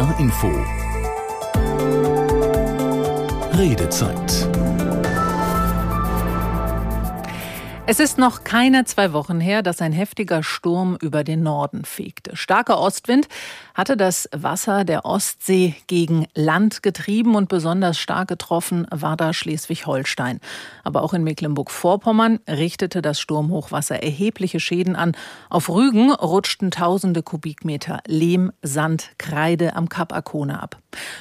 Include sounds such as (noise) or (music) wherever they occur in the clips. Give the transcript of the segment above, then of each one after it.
NDR Info. Redezeit Es ist noch keine zwei Wochen her, dass ein heftiger Sturm über den Norden fegte. Starker Ostwind hatte das Wasser der Ostsee gegen Land getrieben und besonders stark getroffen war da Schleswig-Holstein. Aber auch in Mecklenburg-Vorpommern richtete das Sturmhochwasser erhebliche Schäden an. Auf Rügen rutschten tausende Kubikmeter Lehm, Sand, Kreide am Kap Arkona ab.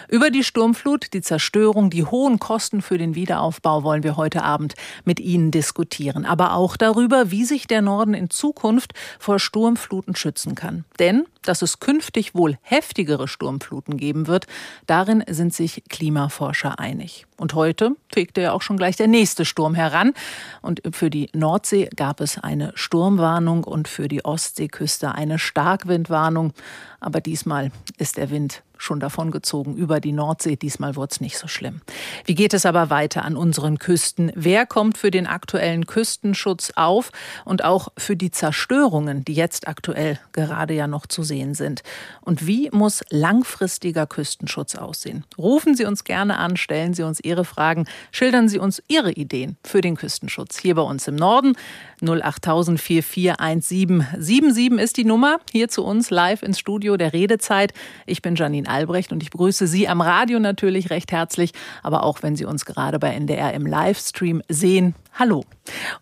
Über die Sturmflut, die Zerstörung, die hohen Kosten für den Wiederaufbau wollen wir heute Abend mit Ihnen diskutieren. Aber auch darüber, wie sich der Norden in Zukunft vor Sturmfluten schützen kann. Denn dass es künftig wohl heftigere Sturmfluten geben wird, darin sind sich Klimaforscher einig. Und heute fegte ja auch schon gleich der nächste Sturm heran. Und für die Nordsee gab es eine Sturmwarnung und für die Ostseeküste eine Starkwindwarnung. Aber diesmal ist der Wind schon davongezogen über die Nordsee. Diesmal wurde es nicht so schlimm. Wie geht es aber weiter an unseren Küsten? Wer kommt für den aktuellen Küstenschutz auf und auch für die Zerstörungen, die jetzt aktuell gerade ja noch zu sehen sind? Und wie muss langfristiger Küstenschutz aussehen? Rufen Sie uns gerne an, stellen Sie uns Ihre Fragen, schildern Sie uns Ihre Ideen für den Küstenschutz hier bei uns im Norden. 08000 441777 ist die Nummer hier zu uns live ins Studio der Redezeit. Ich bin Janine Albrecht und ich begrüße Sie am Radio natürlich recht herzlich, aber auch wenn Sie uns gerade bei NDR im Livestream sehen. Hallo.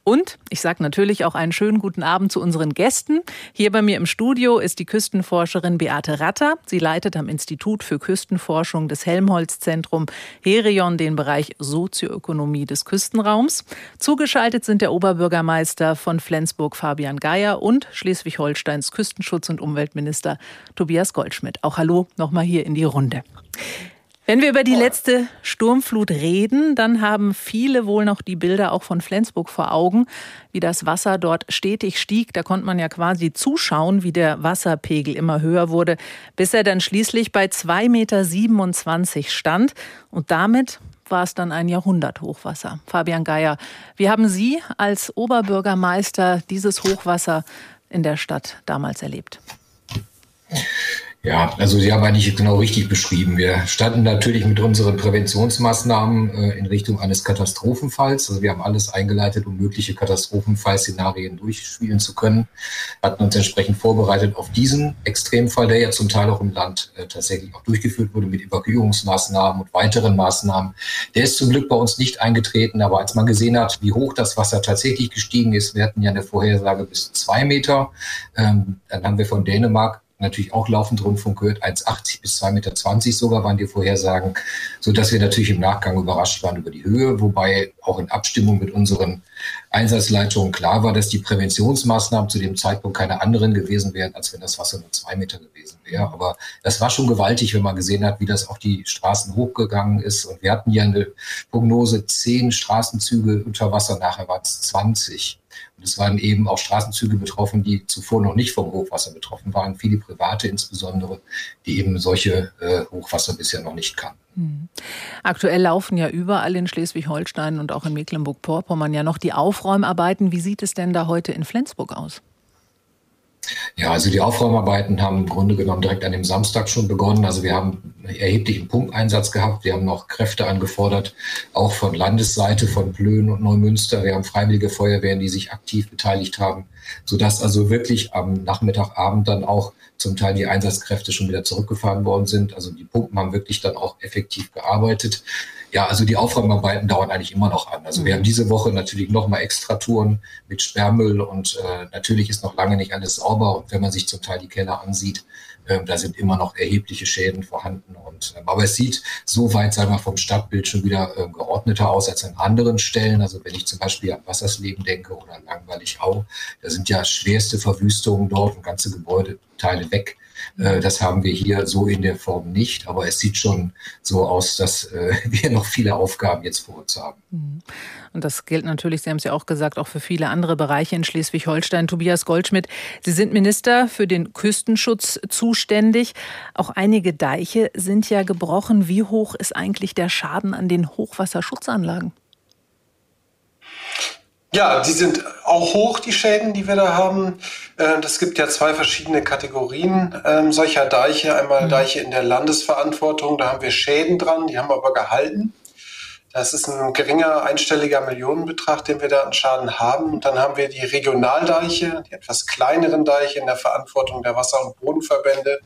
Und ich sage natürlich auch einen schönen guten Abend zu unseren Gästen. Hier bei mir im Studio ist die Küstenforscherin Beate Ratter. Sie leitet am Institut für Küstenforschung des Helmholtz-Zentrum Herion den Bereich Sozioökonomie des Küstenraums. Zugeschaltet sind der Oberbürgermeister von Flensburg Fabian Geier und Schleswig-Holsteins Küstenschutz- und Umweltminister Tobias Goldschmidt. Auch hallo nochmal hier in die Runde. Wenn wir über die letzte Sturmflut reden, dann haben viele wohl noch die Bilder auch von Flensburg vor Augen, wie das Wasser dort stetig stieg. Da konnte man ja quasi zuschauen, wie der Wasserpegel immer höher wurde, bis er dann schließlich bei 2,27 Meter stand. Und damit war es dann ein Jahrhunderthochwasser. Fabian Geier, wie haben Sie als Oberbürgermeister dieses Hochwasser in der Stadt damals erlebt? Ja, also Sie haben eigentlich genau richtig beschrieben. Wir standen natürlich mit unseren Präventionsmaßnahmen äh, in Richtung eines Katastrophenfalls. Also wir haben alles eingeleitet, um mögliche Katastrophenfallszenarien durchspielen zu können. Hatten uns entsprechend vorbereitet auf diesen Extremfall, der ja zum Teil auch im Land äh, tatsächlich auch durchgeführt wurde mit Evakuierungsmaßnahmen und weiteren Maßnahmen. Der ist zum Glück bei uns nicht eingetreten, aber als man gesehen hat, wie hoch das Wasser tatsächlich gestiegen ist, wir hatten ja eine Vorhersage bis zwei Meter, ähm, dann haben wir von Dänemark natürlich auch laufend Rundfunk gehört, 1,80 bis 2,20 Meter sogar waren die Vorhersagen, so dass wir natürlich im Nachgang überrascht waren über die Höhe, wobei auch in Abstimmung mit unseren Einsatzleitungen klar war, dass die Präventionsmaßnahmen zu dem Zeitpunkt keine anderen gewesen wären, als wenn das Wasser nur zwei Meter gewesen wäre. Aber das war schon gewaltig, wenn man gesehen hat, wie das auch die Straßen hochgegangen ist. Und wir hatten ja eine Prognose, zehn Straßenzüge unter Wasser, nachher waren es 20. Es waren eben auch Straßenzüge betroffen, die zuvor noch nicht vom Hochwasser betroffen waren, viele private insbesondere, die eben solche äh, Hochwasser bisher noch nicht kannten. Hm. Aktuell laufen ja überall in Schleswig-Holstein und auch in Mecklenburg-Vorpommern ja noch die Aufräumarbeiten. Wie sieht es denn da heute in Flensburg aus? Ja, also die Aufräumarbeiten haben im Grunde genommen direkt an dem Samstag schon begonnen. Also wir haben erheblichen Pumpeinsatz gehabt. Wir haben noch Kräfte angefordert, auch von Landesseite, von Plön und Neumünster. Wir haben freiwillige Feuerwehren, die sich aktiv beteiligt haben, sodass also wirklich am Nachmittagabend dann auch zum Teil die Einsatzkräfte schon wieder zurückgefahren worden sind. Also die Pumpen haben wirklich dann auch effektiv gearbeitet. Ja, also die Aufräumarbeiten dauern eigentlich immer noch an. Also wir haben diese Woche natürlich nochmal extra Touren mit Sperrmüll und äh, natürlich ist noch lange nicht alles sauber. Und wenn man sich zum Teil die Keller ansieht, äh, da sind immer noch erhebliche Schäden vorhanden. Und, äh, aber es sieht so weit, sagen wir, vom Stadtbild schon wieder äh, geordneter aus als an anderen Stellen. Also wenn ich zum Beispiel an Wassersleben denke oder an Langweilig-Au, da sind ja schwerste Verwüstungen dort und ganze Gebäudeteile weg. Äh, das haben wir hier so in der Form nicht, aber es sieht schon so aus, dass äh, (laughs) wir noch viele Aufgaben jetzt vor uns haben. Mhm. Und das gilt natürlich, Sie haben es ja auch gesagt, auch für viele andere Bereiche in Schleswig-Holstein. Tobias Goldschmidt, Sie sind Minister für den Küstenschutz zuständig. Auch einige Deiche sind ja gebrochen. Wie hoch ist eigentlich der Schaden an den Hochwasserschutzanlagen? Ja, die sind auch hoch, die Schäden, die wir da haben. Es gibt ja zwei verschiedene Kategorien ähm, solcher Deiche. Einmal mhm. Deiche in der Landesverantwortung, da haben wir Schäden dran, die haben wir aber gehalten. Das ist ein geringer einstelliger Millionenbetrag, den wir da an Schaden haben. Und dann haben wir die Regionaldeiche, die etwas kleineren Deiche in der Verantwortung der Wasser- und Bodenverbände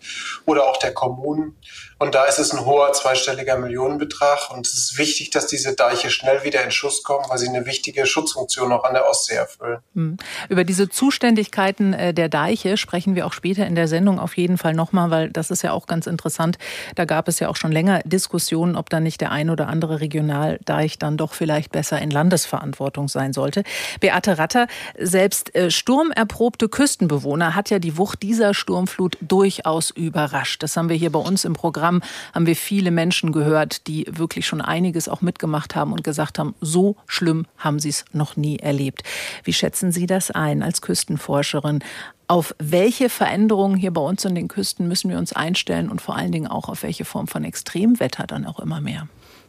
oder auch der Kommunen. Und da ist es ein hoher zweistelliger Millionenbetrag. Und es ist wichtig, dass diese Deiche schnell wieder in Schuss kommen, weil sie eine wichtige Schutzfunktion auch an der Ostsee erfüllen. Hm. Über diese Zuständigkeiten äh, der Deiche sprechen wir auch später in der Sendung auf jeden Fall nochmal, weil das ist ja auch ganz interessant. Da gab es ja auch schon länger Diskussionen, ob da nicht der ein oder andere Regionaldeich dann doch vielleicht besser in Landesverantwortung sein sollte. Beate Ratter, selbst äh, sturmerprobte Küstenbewohner hat ja die Wucht dieser Sturmflut durchaus überrascht. Das haben wir hier bei uns im Programm Programm haben wir viele Menschen gehört, die wirklich schon einiges auch mitgemacht haben und gesagt haben, so schlimm haben sie es noch nie erlebt. Wie schätzen Sie das ein als Küstenforscherin? Auf welche Veränderungen hier bei uns in den Küsten müssen wir uns einstellen und vor allen Dingen auch auf welche Form von Extremwetter dann auch immer mehr?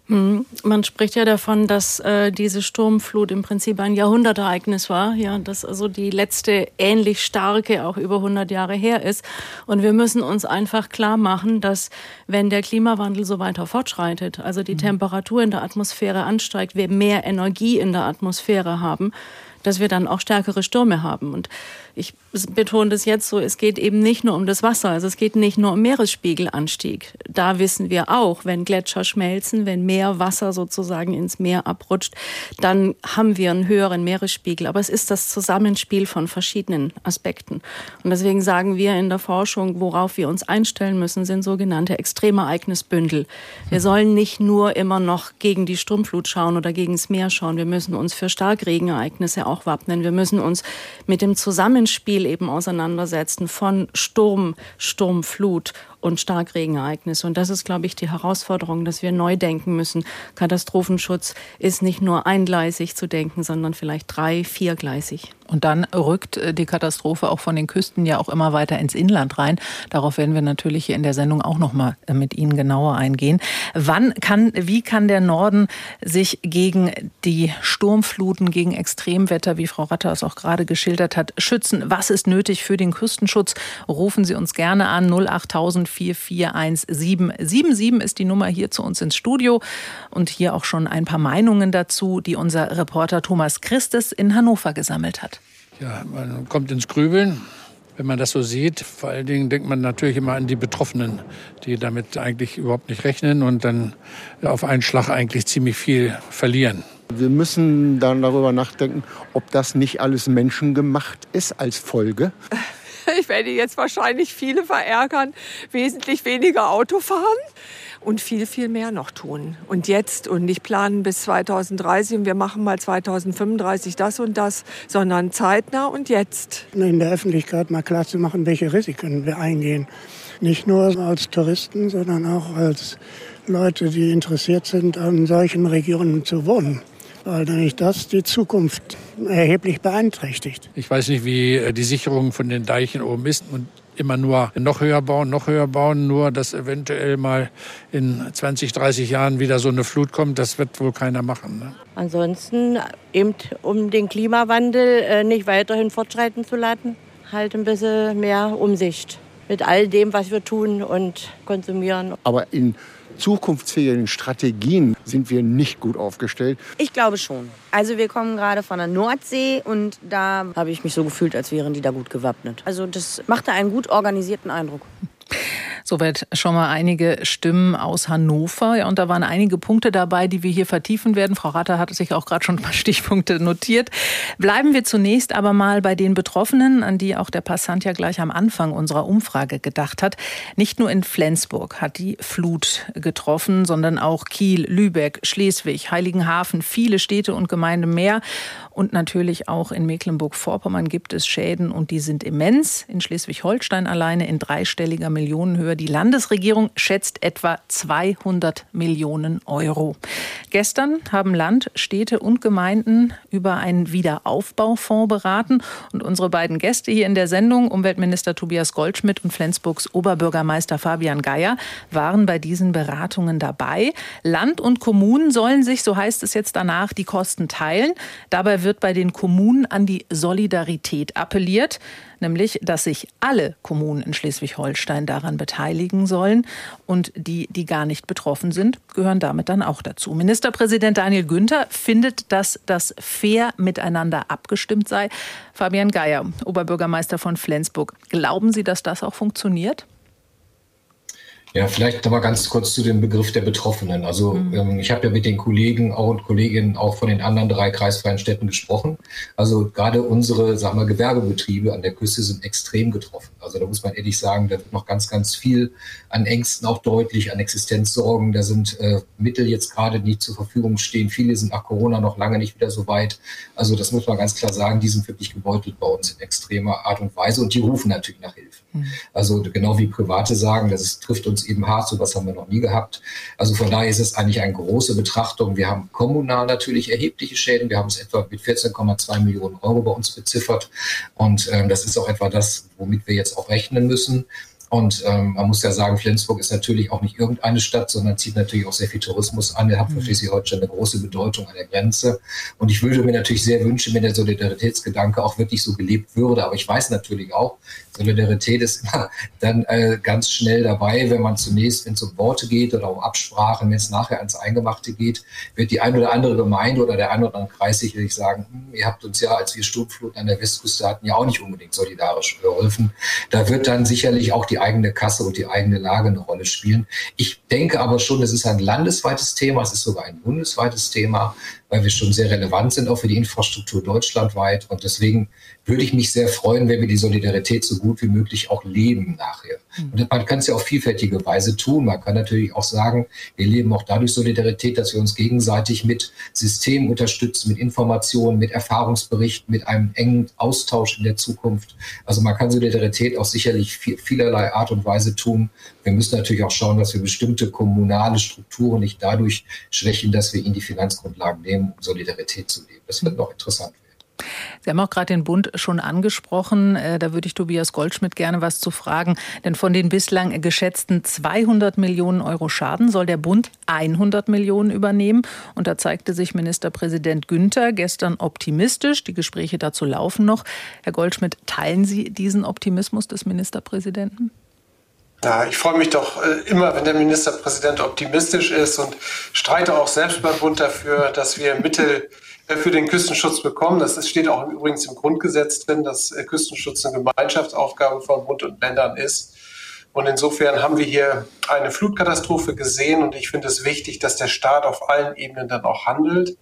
Hm, man spricht ja davon, dass äh, diese Sturmflut im Prinzip ein Jahrhundertereignis war, ja, dass also die letzte ähnlich starke auch über 100 Jahre her ist. Und wir müssen uns einfach klar machen, dass wenn der Klimawandel so weiter fortschreitet, also die mhm. Temperatur in der Atmosphäre ansteigt, wir mehr Energie in der Atmosphäre haben, dass wir dann auch stärkere Stürme haben. Und ich betone das jetzt so, es geht eben nicht nur um das Wasser, also es geht nicht nur um Meeresspiegelanstieg. Da wissen wir auch, wenn Gletscher schmelzen, wenn mehr Wasser sozusagen ins Meer abrutscht, dann haben wir einen höheren Meeresspiegel. Aber es ist das Zusammenspiel von verschiedenen Aspekten. Und deswegen sagen wir in der Forschung, worauf wir uns einstellen müssen, sind sogenannte Extremereignisbündel. Wir sollen nicht nur immer noch gegen die Sturmflut schauen oder gegen das Meer schauen. Wir müssen uns für Starkregenereignisse auch wappnen. Wir müssen uns mit dem Zusammenspiel Zusammenspiel eben auseinandersetzen von Sturm, Sturmflut und Starkregenereignisse. Und das ist, glaube ich, die Herausforderung, dass wir neu denken müssen. Katastrophenschutz ist nicht nur eingleisig zu denken, sondern vielleicht drei-, viergleisig. Und dann rückt äh, die Katastrophe auch von den Küsten ja auch immer weiter ins Inland rein. Darauf werden wir natürlich hier in der Sendung auch noch mal äh, mit Ihnen genauer eingehen. Wann kann, wie kann der Norden sich gegen die Sturmfluten, gegen Extremwetter, wie Frau Ratter es auch gerade geschildert hat, schützen? Was ist nötig für den Küstenschutz? Rufen Sie uns gerne an 08000 4417777 ist die Nummer hier zu uns ins Studio. Und hier auch schon ein paar Meinungen dazu, die unser Reporter Thomas Christes in Hannover gesammelt hat. Ja, man kommt ins Grübeln wenn man das so sieht. Vor allen Dingen denkt man natürlich immer an die Betroffenen, die damit eigentlich überhaupt nicht rechnen und dann auf einen Schlag eigentlich ziemlich viel verlieren. Wir müssen dann darüber nachdenken, ob das nicht alles menschengemacht ist als Folge. (laughs) (laughs) Ich werde jetzt wahrscheinlich viele verärgern, wesentlich weniger Auto fahren und viel, viel mehr noch tun. Und jetzt und nicht planen bis 2030 und wir machen mal 2035 das und das, sondern zeitnah und jetzt. In der Öffentlichkeit mal klar zu machen, welche Risiken wir eingehen. Nicht nur als Touristen, sondern auch als Leute, die interessiert sind, an solchen Regionen zu wohnen weil nämlich das die Zukunft erheblich beeinträchtigt. Ich weiß nicht, wie äh, die Sicherung von den Deichen oben ist und immer nur noch höher bauen, noch höher bauen, nur dass eventuell mal in 20, 30 Jahren wieder so eine Flut kommt, das wird wohl keiner machen. Ne? Ansonsten eben um den Klimawandel äh, nicht weiterhin fortschreiten zu lassen, halt ein bisschen mehr Umsicht mit all dem, was wir tun und konsumieren. Aber in zukunftsfähigen Strategien sind wir nicht gut aufgestellt? Ich glaube schon. Also wir kommen gerade von der Nordsee und da habe ich mich so gefühlt, als wären die da gut gewappnet. Also das machte einen gut organisierten Eindruck. Soweit schon mal einige Stimmen aus Hannover. Ja, und da waren einige Punkte dabei, die wir hier vertiefen werden. Frau Ratter hat sich auch gerade schon ein paar (laughs) Stichpunkte notiert. Bleiben wir zunächst aber mal bei den Betroffenen, an die auch der Passant ja gleich am Anfang unserer Umfrage gedacht hat. Nicht nur in Flensburg hat die Flut getroffen, sondern auch Kiel, Lübeck, Schleswig, Heiligenhafen, viele Städte und Gemeinden mehr. Und natürlich auch in Mecklenburg-Vorpommern gibt es Schäden und die sind immens. In Schleswig-Holstein alleine in dreistelliger Millionenhöhe. Die Landesregierung schätzt etwa 200 Millionen Euro. Gestern haben Land, Städte und Gemeinden über einen Wiederaufbaufonds beraten. Und unsere beiden Gäste hier in der Sendung, Umweltminister Tobias Goldschmidt und Flensburgs Oberbürgermeister Fabian Geier, waren bei diesen Beratungen dabei. Land und Kommunen sollen sich, so heißt es jetzt danach, die Kosten teilen. Dabei wird bei den Kommunen an die Solidarität appelliert nämlich dass sich alle Kommunen in Schleswig-Holstein daran beteiligen sollen. Und die, die gar nicht betroffen sind, gehören damit dann auch dazu. Ministerpräsident Daniel Günther findet, dass das fair miteinander abgestimmt sei. Fabian Geier, Oberbürgermeister von Flensburg, glauben Sie, dass das auch funktioniert? Ja, vielleicht noch mal ganz kurz zu dem Begriff der Betroffenen. Also mhm. ähm, ich habe ja mit den Kollegen auch und Kolleginnen auch von den anderen drei kreisfreien Städten gesprochen. Also gerade unsere, sagen wir, Gewerbebetriebe an der Küste sind extrem getroffen. Also da muss man ehrlich sagen, da wird noch ganz, ganz viel an Ängsten auch deutlich, an Existenzsorgen. Da sind äh, Mittel jetzt gerade nicht zur Verfügung stehen. Viele sind nach Corona noch lange nicht wieder so weit. Also das muss man ganz klar sagen, die sind wirklich gebeutelt bei uns in extremer Art und Weise und die rufen natürlich nach Hilfe. Mhm. Also genau wie Private sagen, das ist, trifft uns eben hart, so was haben wir noch nie gehabt. Also von daher ist es eigentlich eine große Betrachtung. Wir haben kommunal natürlich erhebliche Schäden. Wir haben es etwa mit 14,2 Millionen Euro bei uns beziffert. Und ähm, das ist auch etwa das, womit wir jetzt auch rechnen müssen. Und ähm, man muss ja sagen, Flensburg ist natürlich auch nicht irgendeine Stadt, sondern zieht natürlich auch sehr viel Tourismus an. Er hat für mhm. Schleswig-Holstein eine große Bedeutung an der Grenze. Und ich würde mir natürlich sehr wünschen, wenn der Solidaritätsgedanke auch wirklich so gelebt würde. Aber ich weiß natürlich auch, Solidarität ist immer (laughs) dann äh, ganz schnell dabei, wenn man zunächst, wenn es um Worte geht oder um Absprachen, wenn es nachher ans Eingemachte geht, wird die ein oder andere Gemeinde oder der ein oder andere Kreis sicherlich sagen, hm, ihr habt uns ja, als wir Sturmfluten an der Westküste hatten, ja auch nicht unbedingt solidarisch geholfen. Da wird dann sicherlich auch die eigene Kasse und die eigene Lage eine Rolle spielen. Ich denke aber schon, es ist ein landesweites Thema, es ist sogar ein bundesweites Thema weil wir schon sehr relevant sind, auch für die Infrastruktur deutschlandweit. Und deswegen würde ich mich sehr freuen, wenn wir die Solidarität so gut wie möglich auch leben nachher. Mhm. Und man kann es ja auf vielfältige Weise tun. Man kann natürlich auch sagen, wir leben auch dadurch Solidarität, dass wir uns gegenseitig mit Systemen unterstützen, mit Informationen, mit Erfahrungsberichten, mit einem engen Austausch in der Zukunft. Also man kann Solidarität auch sicherlich vielerlei Art und Weise tun. Wir müssen natürlich auch schauen, dass wir bestimmte kommunale Strukturen nicht dadurch schwächen, dass wir ihnen die Finanzgrundlagen nehmen um Solidarität zu leben. Das wird noch interessant. Sie haben auch gerade den Bund schon angesprochen. Äh, da würde ich Tobias Goldschmidt gerne was zu fragen. Denn von den bislang geschätzten 200 Millionen Euro Schaden soll der Bund 100 Millionen übernehmen. Und da zeigte sich Ministerpräsident Günther gestern optimistisch. Die Gespräche dazu laufen noch. Herr Goldschmidt, teilen Sie diesen Optimismus des Ministerpräsidenten? Ja, ich freue mich doch äh, immer, wenn der Ministerpräsident optimistisch ist und streite auch selbst beim Bund dafür, dass wir Mittel für den Küstenschutz bekommen. Das steht auch übrigens im Grundgesetz drin, dass äh, Küstenschutz eine Gemeinschaftsaufgabe von Bund und Ländern ist. Und insofern haben wir hier eine Flutkatastrophe gesehen und ich finde es wichtig, dass der Staat auf allen Ebenen dann auch handelt.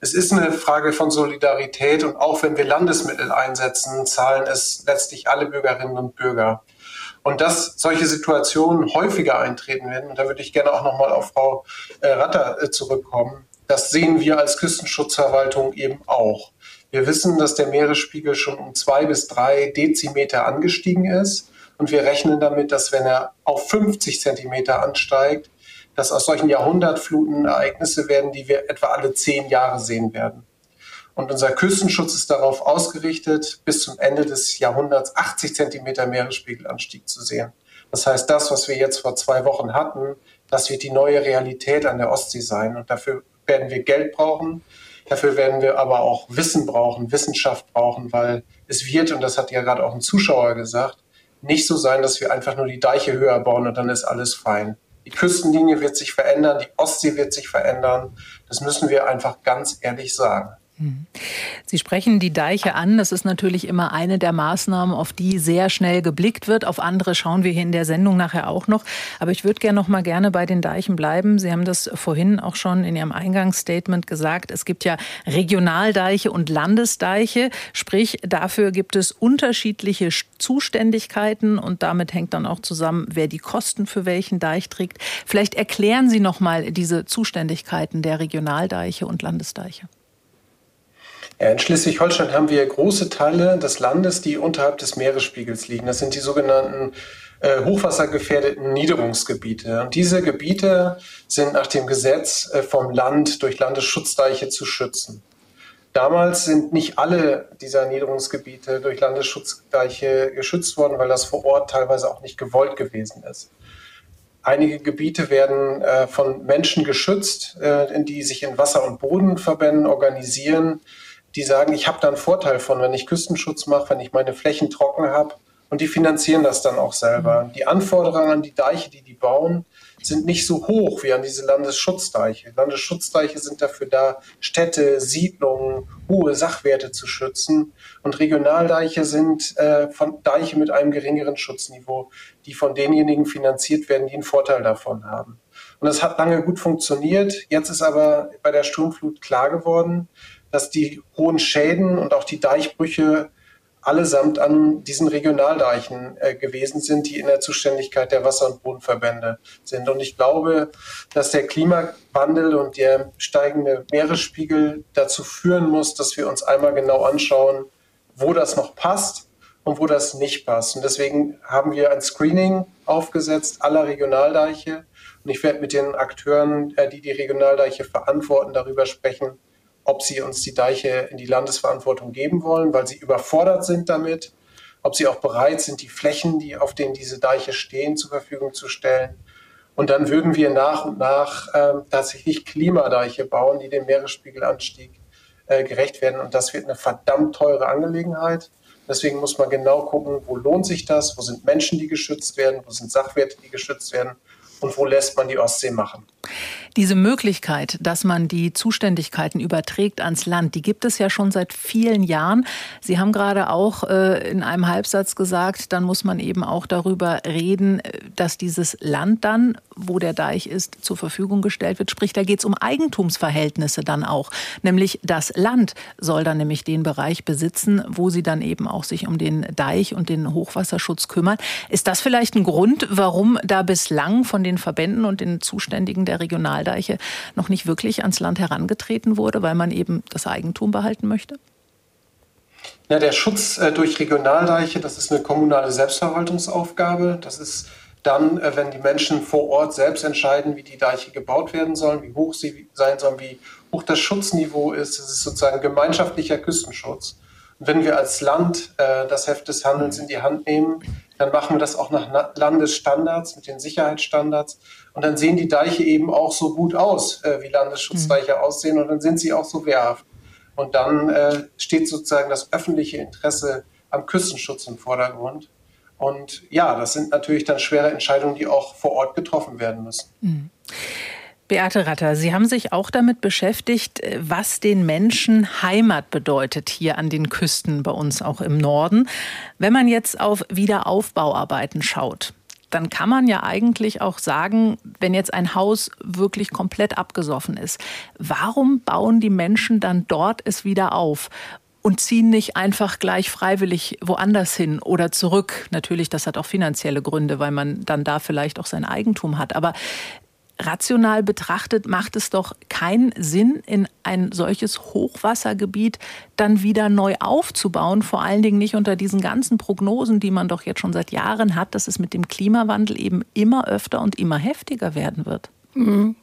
Es ist eine Frage von Solidarität und auch wenn wir Landesmittel einsetzen, zahlen es letztlich alle Bürgerinnen und Bürger. Und dass solche Situationen häufiger eintreten werden, und da würde ich gerne auch nochmal auf Frau äh, Ratter äh, zurückkommen, das sehen wir als Küstenschutzverwaltung eben auch. Wir wissen, dass der Meeresspiegel schon um zwei bis drei Dezimeter angestiegen ist. Und wir rechnen damit, dass wenn er auf 50 Zentimeter ansteigt, dass aus solchen Jahrhundertfluten Ereignisse werden, die wir etwa alle zehn Jahre sehen werden. Und unser Küstenschutz ist darauf ausgerichtet, bis zum Ende des Jahrhunderts 80 Zentimeter Meeresspiegelanstieg zu sehen. Das heißt, das, was wir jetzt vor zwei Wochen hatten, das wird die neue Realität an der Ostsee sein. Und dafür werden wir Geld brauchen. Dafür werden wir aber auch Wissen brauchen, Wissenschaft brauchen, weil es wird, und das hat ja gerade auch ein Zuschauer gesagt, nicht so sein, dass wir einfach nur die Deiche höher bauen und dann ist alles fein. Die Küstenlinie wird sich verändern, die Ostsee wird sich verändern. Das müssen wir einfach ganz ehrlich sagen. Sie sprechen die Deiche an. Das ist natürlich immer eine der Maßnahmen, auf die sehr schnell geblickt wird. Auf andere schauen wir hier in der Sendung nachher auch noch. Aber ich würde gerne noch mal gerne bei den Deichen bleiben. Sie haben das vorhin auch schon in Ihrem Eingangsstatement gesagt. Es gibt ja Regionaldeiche und Landesdeiche. Sprich, dafür gibt es unterschiedliche Zuständigkeiten und damit hängt dann auch zusammen, wer die Kosten für welchen Deich trägt. Vielleicht erklären Sie noch mal diese Zuständigkeiten der Regionaldeiche und Landesdeiche. Ja, in Schleswig-Holstein haben wir große Teile des Landes, die unterhalb des Meeresspiegels liegen. Das sind die sogenannten äh, hochwassergefährdeten Niederungsgebiete. Und diese Gebiete sind nach dem Gesetz äh, vom Land durch Landesschutzdeiche zu schützen. Damals sind nicht alle dieser Niederungsgebiete durch Landesschutzdeiche geschützt worden, weil das vor Ort teilweise auch nicht gewollt gewesen ist. Einige Gebiete werden äh, von Menschen geschützt, äh, die sich in Wasser- und Bodenverbänden organisieren, die sagen, ich habe da einen Vorteil von, wenn ich Küstenschutz mache, wenn ich meine Flächen trocken habe. Und die finanzieren das dann auch selber. Die Anforderungen an die Deiche, die die bauen, sind nicht so hoch wie an diese Landesschutzdeiche. Landesschutzdeiche sind dafür da, Städte, Siedlungen, hohe Sachwerte zu schützen. Und Regionaldeiche sind äh, von Deiche mit einem geringeren Schutzniveau, die von denjenigen finanziert werden, die einen Vorteil davon haben. Und das hat lange gut funktioniert. Jetzt ist aber bei der Sturmflut klar geworden, dass die hohen Schäden und auch die Deichbrüche allesamt an diesen Regionaldeichen äh, gewesen sind, die in der Zuständigkeit der Wasser- und Bodenverbände sind. Und ich glaube, dass der Klimawandel und der steigende Meeresspiegel dazu führen muss, dass wir uns einmal genau anschauen, wo das noch passt und wo das nicht passt. Und deswegen haben wir ein Screening aufgesetzt aller Regionaldeiche. Und ich werde mit den Akteuren, äh, die die Regionaldeiche verantworten, darüber sprechen, ob sie uns die Deiche in die Landesverantwortung geben wollen, weil sie überfordert sind damit, ob sie auch bereit sind, die Flächen, die, auf denen diese Deiche stehen, zur Verfügung zu stellen. Und dann würden wir nach und nach äh, tatsächlich Klimadeiche bauen, die dem Meeresspiegelanstieg äh, gerecht werden. Und das wird eine verdammt teure Angelegenheit. Deswegen muss man genau gucken, wo lohnt sich das, wo sind Menschen, die geschützt werden, wo sind Sachwerte, die geschützt werden und wo lässt man die Ostsee machen. Diese Möglichkeit, dass man die Zuständigkeiten überträgt ans Land, die gibt es ja schon seit vielen Jahren. Sie haben gerade auch äh, in einem Halbsatz gesagt, dann muss man eben auch darüber reden, äh, dass dieses Land dann, wo der Deich ist, zur Verfügung gestellt wird. Sprich, da geht es um Eigentumsverhältnisse dann auch. Nämlich das Land soll dann nämlich den Bereich besitzen, wo sie dann eben auch sich um den Deich und den Hochwasserschutz kümmern. Ist das vielleicht ein Grund, warum da bislang von den Verbänden und den Zuständigen der Regionaldeiche noch nicht wirklich ans Land herangetreten wurde, weil man eben das Eigentum behalten möchte? Ja, der Schutz äh, durch Regionaldeiche, das ist eine kommunale Selbstverwaltungsaufgabe. Das ist dann, äh, wenn die Menschen vor Ort selbst entscheiden, wie die Deiche gebaut werden sollen, wie hoch sie sein sollen, wie hoch das Schutzniveau ist. Das ist sozusagen gemeinschaftlicher Küstenschutz. Und wenn wir als Land äh, das Heft des Handelns in die Hand nehmen, dann machen wir das auch nach Landesstandards, mit den Sicherheitsstandards. Und dann sehen die Deiche eben auch so gut aus, äh, wie Landesschutzdeiche mhm. aussehen. Und dann sind sie auch so wehrhaft. Und dann äh, steht sozusagen das öffentliche Interesse am Küstenschutz im Vordergrund. Und ja, das sind natürlich dann schwere Entscheidungen, die auch vor Ort getroffen werden müssen. Mhm. Beate Ratter, Sie haben sich auch damit beschäftigt, äh, was den Menschen Heimat bedeutet hier an den Küsten bei uns auch im Norden. Wenn man jetzt auf Wiederaufbauarbeiten schaut, dann kann man ja eigentlich auch sagen, wenn jetzt ein Haus wirklich komplett abgesoffen ist, warum bauen die Menschen dann dort es wieder auf? und ziehen nicht einfach gleich freiwillig woanders hin oder zurück. Natürlich, das hat auch finanzielle Gründe, weil man dann da vielleicht auch sein Eigentum hat. Aber rational betrachtet macht es doch keinen Sinn, in ein solches Hochwassergebiet dann wieder neu aufzubauen. Vor allen Dingen nicht unter diesen ganzen Prognosen, die man doch jetzt schon seit Jahren hat, dass es mit dem Klimawandel eben immer öfter und immer heftiger werden wird. Mhm.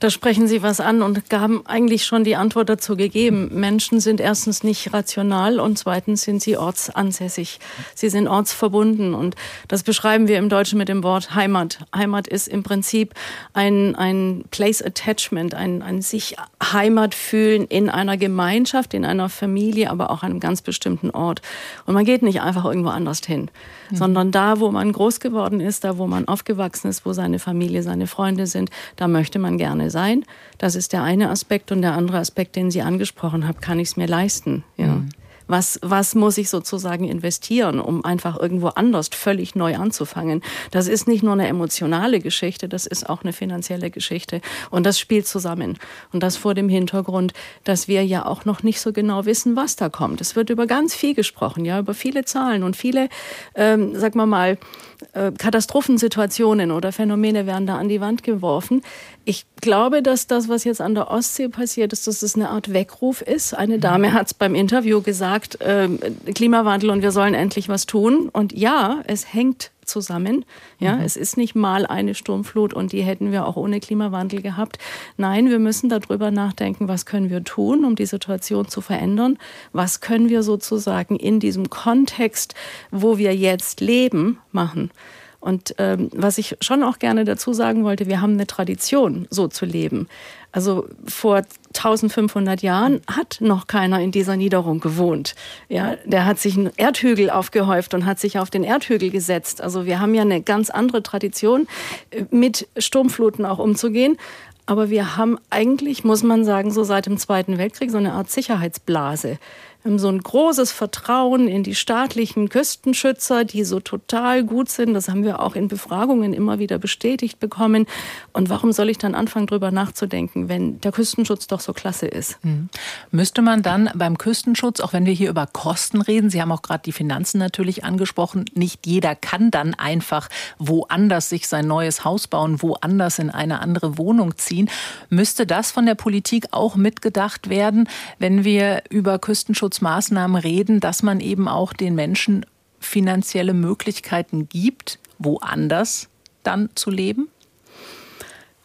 Da sprechen Sie was an und haben eigentlich schon die Antwort dazu gegeben. Menschen sind erstens nicht rational und zweitens sind sie ortsansässig. Sie sind ortsverbunden und das beschreiben wir im Deutschen mit dem Wort Heimat. Heimat ist im Prinzip ein, ein Place Attachment, ein, ein sich Heimat fühlen in einer Gemeinschaft, in einer Familie, aber auch an einem ganz bestimmten Ort. Und man geht nicht einfach irgendwo anders hin, mhm. sondern da, wo man groß geworden ist, da, wo man aufgewachsen ist, wo seine Familie, seine Freunde sind, da möchte man gerne sein. Das ist der eine Aspekt. Und der andere Aspekt, den Sie angesprochen haben, kann ich es mir leisten? Ja. Mhm Was, was muss ich sozusagen investieren, um einfach irgendwo anders völlig neu anzufangen? Das ist nicht nur eine emotionale Geschichte, das ist auch eine finanzielle Geschichte. Und das spielt zusammen. Und das vor dem Hintergrund, dass wir ja auch noch nicht so genau wissen, was da kommt. Es wird über ganz viel gesprochen, ja, über viele Zahlen und viele, ähm, sag mal mal, äh, Katastrophensituationen oder Phänomene werden da an die Wand geworfen. Ich glaube, dass das, was jetzt an der Ostsee passiert ist, dass es eine Art Weckruf ist. Eine Dame hat es beim Interview gesagt, äh, Klimawandel und wir sollen endlich was tun. Und ja, es hängt zusammen. Ja, mhm. es ist nicht mal eine Sturmflut und die hätten wir auch ohne Klimawandel gehabt. Nein, wir müssen darüber nachdenken, was können wir tun, um die Situation zu verändern? Was können wir sozusagen in diesem Kontext, wo wir jetzt leben, machen? Und ähm, was ich schon auch gerne dazu sagen wollte, wir haben eine Tradition, so zu leben. Also vor 1500 Jahren hat noch keiner in dieser Niederung gewohnt. Ja, der hat sich einen Erdhügel aufgehäuft und hat sich auf den Erdhügel gesetzt. Also wir haben ja eine ganz andere Tradition, äh, mit Sturmfluten auch umzugehen. Aber wir haben eigentlich, muss man sagen, so seit dem Zweiten Weltkrieg so eine Art Sicherheitsblase. So ein großes Vertrauen in die staatlichen Küstenschützer, die so total gut sind. Das haben wir auch in Befragungen immer wieder bestätigt bekommen. Und warum soll ich dann anfangen, darüber nachzudenken, wenn der Küstenschutz doch so klasse ist? Hm. Müsste man dann beim Küstenschutz, auch wenn wir hier über Kosten reden, Sie haben auch gerade die Finanzen natürlich angesprochen, nicht jeder kann dann einfach woanders sich sein neues Haus bauen, woanders in eine andere Wohnung ziehen. Müsste das von der Politik auch mitgedacht werden, wenn wir über Küstenschutz Klimaschutzmaßnahmen reden, dass man eben auch den Menschen finanzielle Möglichkeiten gibt, woanders dann zu leben?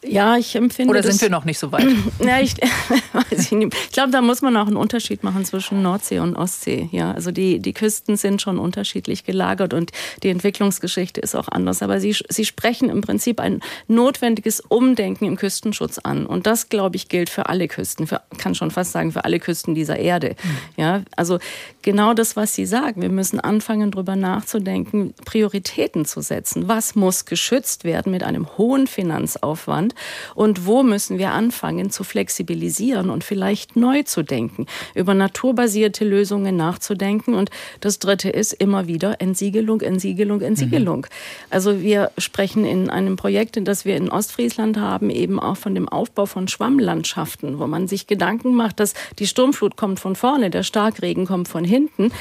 Ja, ich empfinde. Oder sind wir noch nicht so weit? (clears throat) ja, ich, (laughs) ich, ich glaube, da muss man auch einen Unterschied machen zwischen Nordsee und Ostsee. Ja, also die, die Küsten sind schon unterschiedlich gelagert und die Entwicklungsgeschichte ist auch anders. Aber sie, sie sprechen im Prinzip ein notwendiges Umdenken im Küstenschutz an. Und das, glaube ich, gilt für alle Küsten. Für, kann schon fast sagen, für alle Küsten dieser Erde. Mhm. Ja, also genau das, was Sie sagen. Wir müssen anfangen, darüber nachzudenken, Prioritäten zu setzen. Was muss geschützt werden mit einem hohen Finanzaufwand? Und wo müssen wir anfangen zu flexibilisieren und vielleicht neu zu denken, über naturbasierte Lösungen nachzudenken? Und das Dritte ist immer wieder Entsiegelung, Entsiegelung, Entsiegelung. Mhm. Also wir sprechen in einem Projekt, das wir in Ostfriesland haben, eben auch von dem Aufbau von Schwammlandschaften, wo man sich Gedanken macht, dass die Sturmflut kommt von vorne, der Starkregen kommt von hinten.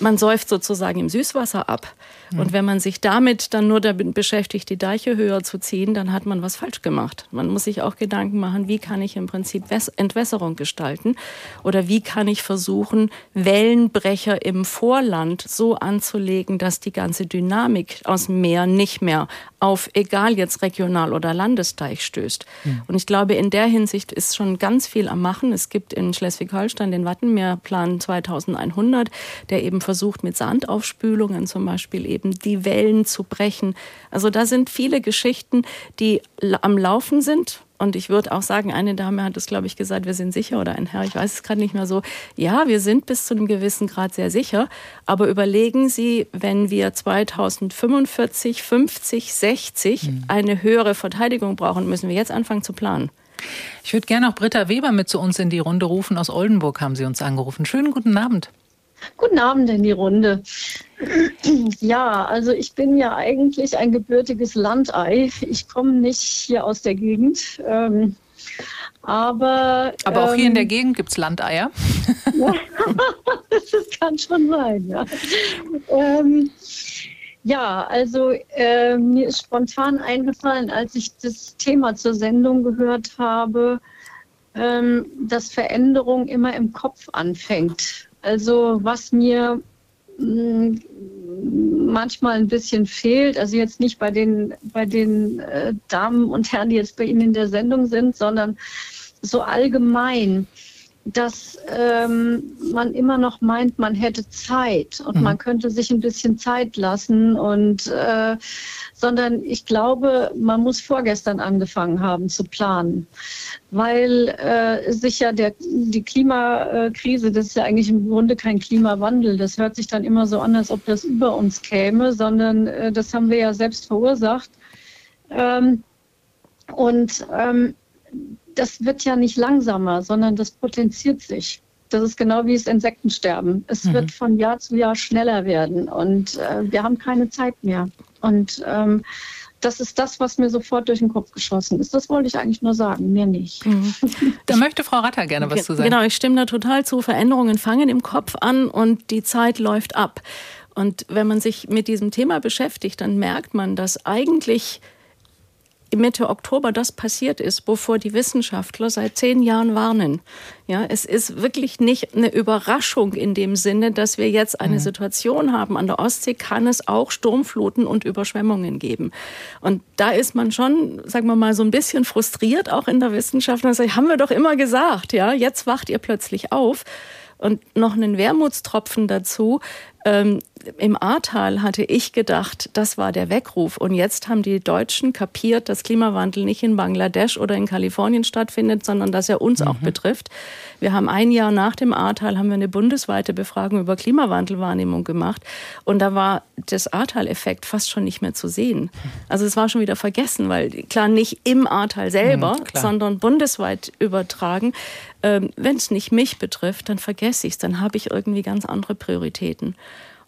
Man säuft sozusagen im Süßwasser ab. Und wenn man sich damit dann nur damit beschäftigt, die Deiche höher zu ziehen, dann hat man was falsch gemacht. Man muss sich auch Gedanken machen, wie kann ich im Prinzip Entwässerung gestalten oder wie kann ich versuchen, Wellenbrecher im Vorland so anzulegen, dass die ganze Dynamik aus dem Meer nicht mehr auf egal jetzt regional oder Landesteich stößt. Mhm. Und ich glaube, in der Hinsicht ist schon ganz viel am Machen. Es gibt in Schleswig-Holstein den Wattenmeerplan 2100, der eben versucht, mit Sandaufspülungen zum Beispiel eben eben die Wellen zu brechen. Also da sind viele Geschichten, die am Laufen sind. Und ich würde auch sagen, eine Dame hat es, glaube ich, gesagt, wir sind sicher oder ein Herr, ich weiß es gerade nicht mehr so. Ja, wir sind bis zu einem gewissen Grad sehr sicher. Aber überlegen Sie, wenn wir 2045, 50, 60 mhm. eine höhere Verteidigung brauchen, müssen wir jetzt anfangen zu planen. Ich würde gerne auch Britta Weber mit zu uns in die Runde rufen. Aus Oldenburg haben Sie uns angerufen. Schönen guten Abend. Guten Abend in die Runde. Ja, also ich bin ja eigentlich ein gebürtiges Landei. Ich komme nicht hier aus der Gegend. Ähm, aber, aber auch hier in der ähm, Gegend gibt es Landeier. Ja, (laughs) das kann schon sein, ja. Ähm, ja, also äh, mir ist spontan eingefallen, als ich das Thema zur Sendung gehört habe, ähm, dass Veränderung immer im Kopf anfängt. Also was mir mm, manchmal ein bisschen fehlt, also jetzt nicht bei den, bei den äh, Damen und Herren, die jetzt bei Ihnen in der Sendung sind, sondern so allgemein, dass ähm, man immer noch meint, man hätte Zeit und mhm. man könnte sich ein bisschen Zeit lassen und äh, sondern ich glaube, man muss vorgestern angefangen haben zu planen, weil äh, sich ja der, die Klimakrise, das ist ja eigentlich im Grunde kein Klimawandel, das hört sich dann immer so an, als ob das über uns käme, sondern äh, das haben wir ja selbst verursacht. Ähm, und ähm, das wird ja nicht langsamer, sondern das potenziert sich. Das ist genau wie das Insektensterben. Es mhm. wird von Jahr zu Jahr schneller werden und äh, wir haben keine Zeit mehr. Und ähm, das ist das, was mir sofort durch den Kopf geschossen ist. Das wollte ich eigentlich nur sagen, mehr nicht. Mhm. (laughs) Da möchte Frau Ratter gerne was zu sagen. Genau, ich stimme da total zu. Veränderungen fangen im Kopf an und die Zeit läuft ab. Und wenn man sich mit diesem Thema beschäftigt, dann merkt man, dass eigentlich Mitte Oktober das passiert ist, wovor die Wissenschaftler seit zehn Jahren warnen. Ja, es ist wirklich nicht eine Überraschung in dem Sinne, dass wir jetzt eine mhm. Situation haben. An der Ostsee kann es auch Sturmfluten und Überschwemmungen geben. Und da ist man schon, sagen wir mal, so ein bisschen frustriert, auch in der Wissenschaft. Und sagt, haben wir doch immer gesagt, ja, jetzt wacht ihr plötzlich auf. Und noch einen Wermutstropfen dazu. Ähm, Im Ahrtal hatte ich gedacht, das war der Weckruf. Und jetzt haben die Deutschen kapiert, dass Klimawandel nicht in Bangladesch oder in Kalifornien stattfindet, sondern dass er uns mhm. auch betrifft. Wir haben ein Jahr nach dem Ahrtal haben wir eine bundesweite Befragung über Klimawandelwahrnehmung gemacht. Und da war das Ahrtal-Effekt fast schon nicht mehr zu sehen. Also es war schon wieder vergessen, weil klar nicht im Ahrtal selber, mhm, sondern bundesweit übertragen. Ähm, Wenn es nicht mich betrifft, dann vergesse ich es. Dann habe ich irgendwie ganz andere Prioritäten.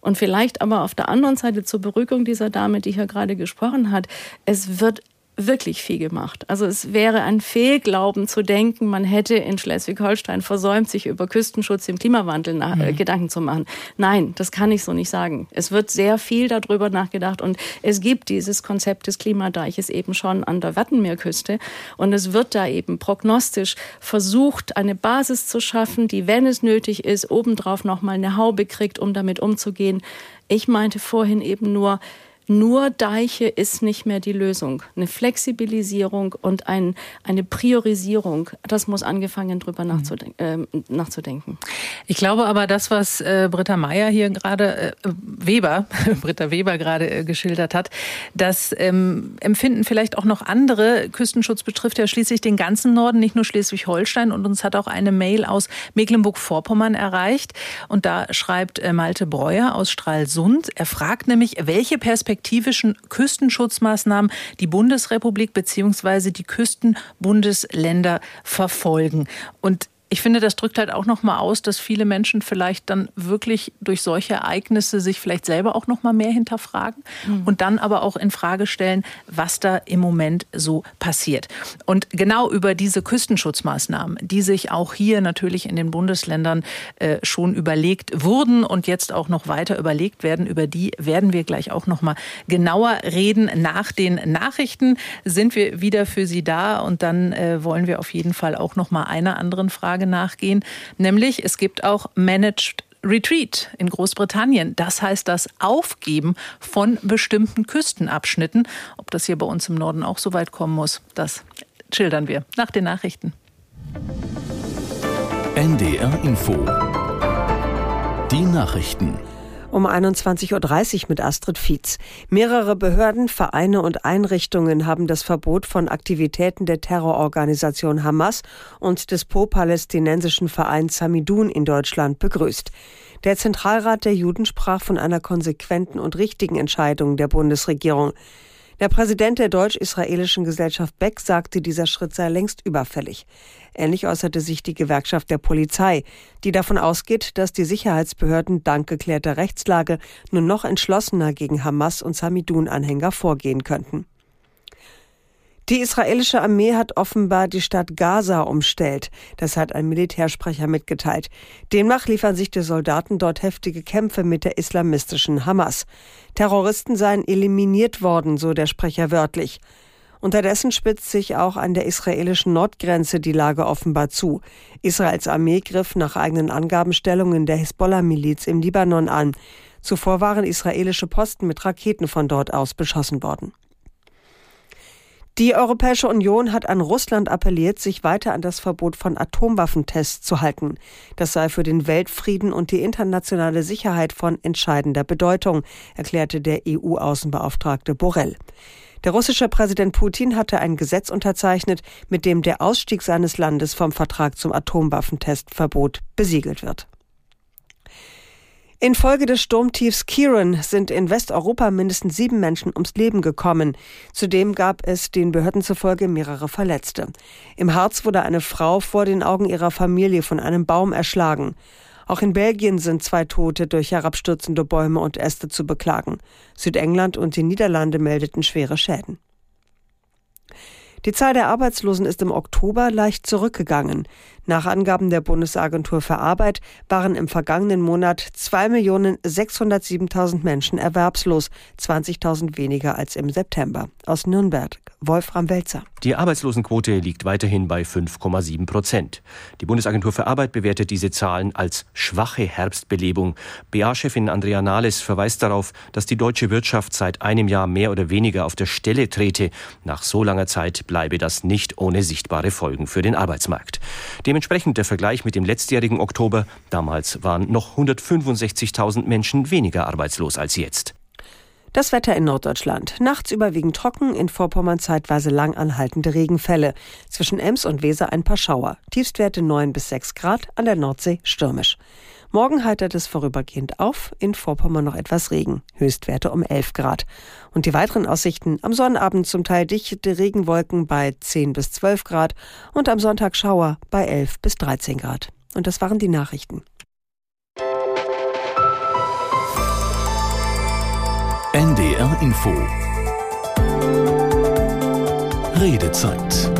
Und vielleicht aber auf der anderen Seite zur Beruhigung dieser Dame, die hier gerade gesprochen hat, es wird wirklich viel gemacht. Also es wäre ein Fehlglauben zu denken, man hätte in Schleswig-Holstein versäumt, sich über Küstenschutz im Klimawandel nach, äh, mhm. Gedanken zu machen. Nein, das kann ich so nicht sagen. Es wird sehr viel darüber nachgedacht und es gibt dieses Konzept des Klimadeiches eben schon an der Wattenmeerküste und es wird da eben prognostisch versucht, eine Basis zu schaffen, die, wenn es nötig ist, obendrauf nochmal eine Haube kriegt, um damit umzugehen. Ich meinte vorhin eben nur, nur Deiche ist nicht mehr die Lösung. Eine Flexibilisierung und ein, eine Priorisierung, das muss angefangen drüber mhm. nachzuden äh, nachzudenken. Ich glaube aber, das, was äh, Britta Meyer hier gerade, äh, Weber, (laughs) Britta Weber gerade äh, geschildert hat, das ähm, empfinden vielleicht auch noch andere. Küstenschutz betrifft ja schließlich den ganzen Norden, nicht nur Schleswig-Holstein. Und uns hat auch eine Mail aus Mecklenburg-Vorpommern erreicht. Und da schreibt äh, Malte Breuer aus Stralsund. Er fragt nämlich, welche Perspektive perspektivischen Küstenschutzmaßnahmen die Bundesrepublik bzw. die Küstenbundesländer verfolgen. Und ich finde, das drückt halt auch noch mal aus, dass viele Menschen vielleicht dann wirklich durch solche Ereignisse sich vielleicht selber auch noch mal mehr hinterfragen mhm. und dann aber auch in Frage stellen, was da im Moment so passiert. Und genau über diese Küstenschutzmaßnahmen, die sich auch hier natürlich in den Bundesländern äh, schon überlegt wurden und jetzt auch noch weiter überlegt werden, über die werden wir gleich auch noch mal genauer reden. Nach den Nachrichten sind wir wieder für Sie da und dann äh, wollen wir auf jeden Fall auch noch mal einer anderen Frage Frage nachgehen, nämlich es gibt auch Managed Retreat in Großbritannien. Das heißt das Aufgeben von bestimmten Küstenabschnitten. Ob das hier bei uns im Norden auch so weit kommen muss, das schildern wir nach den Nachrichten. NDR Info. Die Nachrichten um 21.30 Uhr mit Astrid Fietz. Mehrere Behörden, Vereine und Einrichtungen haben das Verbot von Aktivitäten der Terrororganisation Hamas und des pro-palästinensischen Vereins Samidun in Deutschland begrüßt. Der Zentralrat der Juden sprach von einer konsequenten und richtigen Entscheidung der Bundesregierung. Der Präsident der deutsch-israelischen Gesellschaft Beck sagte, dieser Schritt sei längst überfällig. Ähnlich äußerte sich die Gewerkschaft der Polizei, die davon ausgeht, dass die Sicherheitsbehörden dank geklärter Rechtslage nun noch entschlossener gegen Hamas und Samidun-Anhänger vorgehen könnten. Die israelische Armee hat offenbar die Stadt Gaza umstellt. Das hat ein Militärsprecher mitgeteilt. Demnach liefern sich die Soldaten dort heftige Kämpfe mit der islamistischen Hamas. Terroristen seien eliminiert worden, so der Sprecher wörtlich. Unterdessen spitzt sich auch an der israelischen Nordgrenze die Lage offenbar zu. Israels Armee griff nach eigenen Angaben Stellungen der Hisbollah-Miliz im Libanon an. Zuvor waren israelische Posten mit Raketen von dort aus beschossen worden. Die Europäische Union hat an Russland appelliert, sich weiter an das Verbot von Atomwaffentests zu halten. Das sei für den Weltfrieden und die internationale Sicherheit von entscheidender Bedeutung, erklärte der EU-Außenbeauftragte Borrell. Der russische Präsident Putin hatte ein Gesetz unterzeichnet, mit dem der Ausstieg seines Landes vom Vertrag zum Atomwaffentestverbot besiegelt wird. Infolge des Sturmtiefs Kieran sind in Westeuropa mindestens sieben Menschen ums Leben gekommen. Zudem gab es den Behörden zufolge mehrere Verletzte. Im Harz wurde eine Frau vor den Augen ihrer Familie von einem Baum erschlagen. Auch in Belgien sind zwei Tote durch herabstürzende Bäume und Äste zu beklagen. Südengland und die Niederlande meldeten schwere Schäden. Die Zahl der Arbeitslosen ist im Oktober leicht zurückgegangen. Nach Angaben der Bundesagentur für Arbeit waren im vergangenen Monat 2.607.000 Menschen erwerbslos, 20.000 weniger als im September. Aus Nürnberg, Wolfram Welzer. Die Arbeitslosenquote liegt weiterhin bei 5,7 Prozent. Die Bundesagentur für Arbeit bewertet diese Zahlen als schwache Herbstbelebung. BA-Chefin Andrea Nahles verweist darauf, dass die deutsche Wirtschaft seit einem Jahr mehr oder weniger auf der Stelle trete. Nach so langer Zeit bleibe das nicht ohne sichtbare Folgen für den Arbeitsmarkt. Dementsprechend der Vergleich mit dem letztjährigen Oktober. Damals waren noch 165.000 Menschen weniger arbeitslos als jetzt. Das Wetter in Norddeutschland. Nachts überwiegend trocken, in Vorpommern zeitweise lang anhaltende Regenfälle. Zwischen Ems und Weser ein paar Schauer. Tiefstwerte 9 bis 6 Grad, an der Nordsee stürmisch. Morgen heitert es vorübergehend auf, in Vorpommern noch etwas Regen, Höchstwerte um 11 Grad. Und die weiteren Aussichten am Sonnabend zum Teil dichte Regenwolken bei 10 bis 12 Grad und am Sonntag Schauer bei 11 bis 13 Grad. Und das waren die Nachrichten. NDR Info Redezeit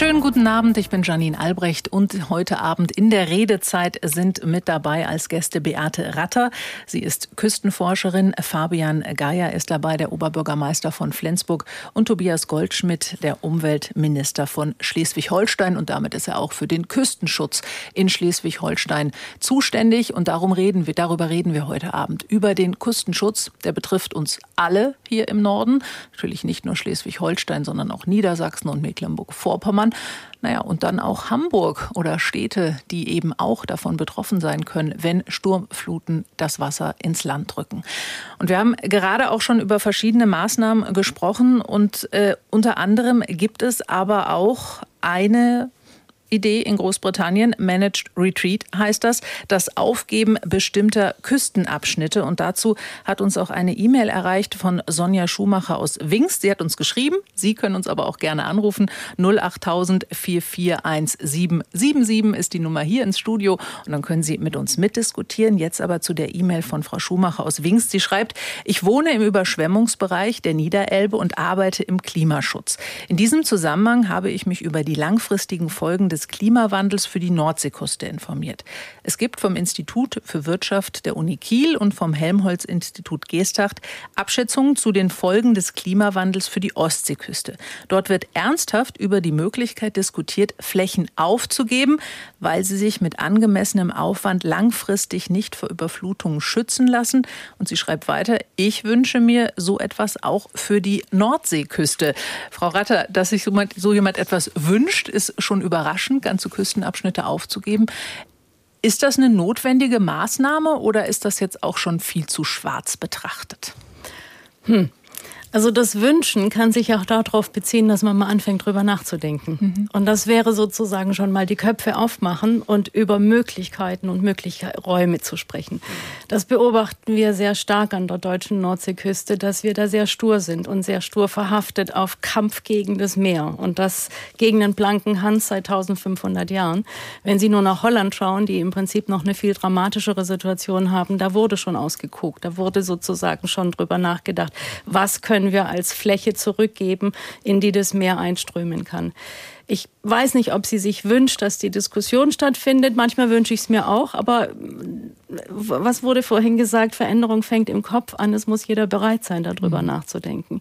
Schönen guten Abend, ich bin Janine Albrecht und heute Abend in der Redezeit sind mit dabei als Gäste Beate Ratter. Sie ist Küstenforscherin, Fabian Geier ist dabei, der Oberbürgermeister von Flensburg und Tobias Goldschmidt, der Umweltminister von Schleswig-Holstein und damit ist er auch für den Küstenschutz in Schleswig-Holstein zuständig und darum reden wir, darüber reden wir heute Abend über den Küstenschutz. Der betrifft uns alle hier im Norden, natürlich nicht nur Schleswig-Holstein, sondern auch Niedersachsen und Mecklenburg-Vorpommern. Naja, und dann auch Hamburg oder Städte, die eben auch davon betroffen sein können, wenn Sturmfluten das Wasser ins Land drücken. Und wir haben gerade auch schon über verschiedene Maßnahmen gesprochen und äh, unter anderem gibt es aber auch eine Idee in Großbritannien, Managed Retreat heißt das, das Aufgeben bestimmter Küstenabschnitte. Und dazu hat uns auch eine E-Mail erreicht von Sonja Schumacher aus Wings. Sie hat uns geschrieben, Sie können uns aber auch gerne anrufen. 08000 441777 ist die Nummer hier ins Studio. Und dann können Sie mit uns mitdiskutieren. Jetzt aber zu der E-Mail von Frau Schumacher aus Wings. Sie schreibt, ich wohne im Überschwemmungsbereich der Niederelbe und arbeite im Klimaschutz. In diesem Zusammenhang habe ich mich über die langfristigen Folgen des des Klimawandels für die Nordseeküste informiert. Es gibt vom Institut für Wirtschaft der Uni Kiel und vom Helmholtz-Institut Geesthacht Abschätzungen zu den Folgen des Klimawandels für die Ostseeküste. Dort wird ernsthaft über die Möglichkeit diskutiert, Flächen aufzugeben, weil sie sich mit angemessenem Aufwand langfristig nicht vor Überflutungen schützen lassen. Und sie schreibt weiter, ich wünsche mir so etwas auch für die Nordseeküste. Frau Ratter, dass sich so jemand etwas wünscht, ist schon überraschend, ganze Küstenabschnitte aufzugeben. Ist das eine notwendige Maßnahme oder ist das jetzt auch schon viel zu schwarz betrachtet? Hm. Also das Wünschen kann sich auch darauf beziehen, dass man mal anfängt, drüber nachzudenken. Mhm. Und das wäre sozusagen schon mal die Köpfe aufmachen und über Möglichkeiten und mögliche Räume zu sprechen. Das beobachten wir sehr stark an der deutschen Nordseeküste, dass wir da sehr stur sind und sehr stur verhaftet auf Kampf gegen das Meer und das gegen den blanken Hans seit 1500 Jahren. Wenn Sie nur nach Holland schauen, die im Prinzip noch eine viel dramatischere Situation haben, da wurde schon ausgeguckt, da wurde sozusagen schon drüber nachgedacht, was können können wir als Fläche zurückgeben, in die das Meer einströmen kann. Ich weiß nicht, ob sie sich wünscht, dass die Diskussion stattfindet. Manchmal wünsche ich es mir auch. Aber was wurde vorhin gesagt? Veränderung fängt im Kopf an. Es muss jeder bereit sein, darüber mhm. nachzudenken.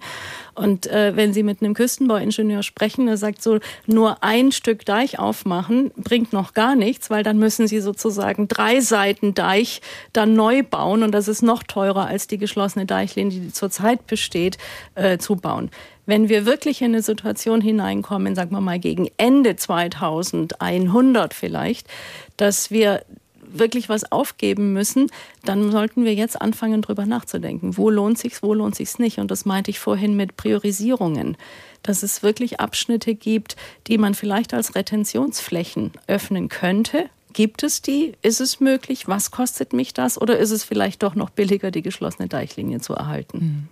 Und äh, wenn Sie mit einem Küstenbauingenieur sprechen, der sagt so, nur ein Stück Deich aufmachen bringt noch gar nichts, weil dann müssen Sie sozusagen drei Seiten Deich dann neu bauen. Und das ist noch teurer als die geschlossene Deichlinie, die zurzeit besteht, äh, zu bauen wenn wir wirklich in eine Situation hineinkommen, sagen wir mal gegen Ende 2100 vielleicht, dass wir wirklich was aufgeben müssen, dann sollten wir jetzt anfangen, drüber nachzudenken. Wo lohnt sich's, wo lohnt sich's nicht? Und das meinte ich vorhin mit Priorisierungen. Dass es wirklich Abschnitte gibt, die man vielleicht als Retentionsflächen öffnen könnte, Gibt es die? Ist es möglich? Was kostet mich das? Oder ist es vielleicht doch noch billiger, die geschlossene Deichlinie zu erhalten? Hm.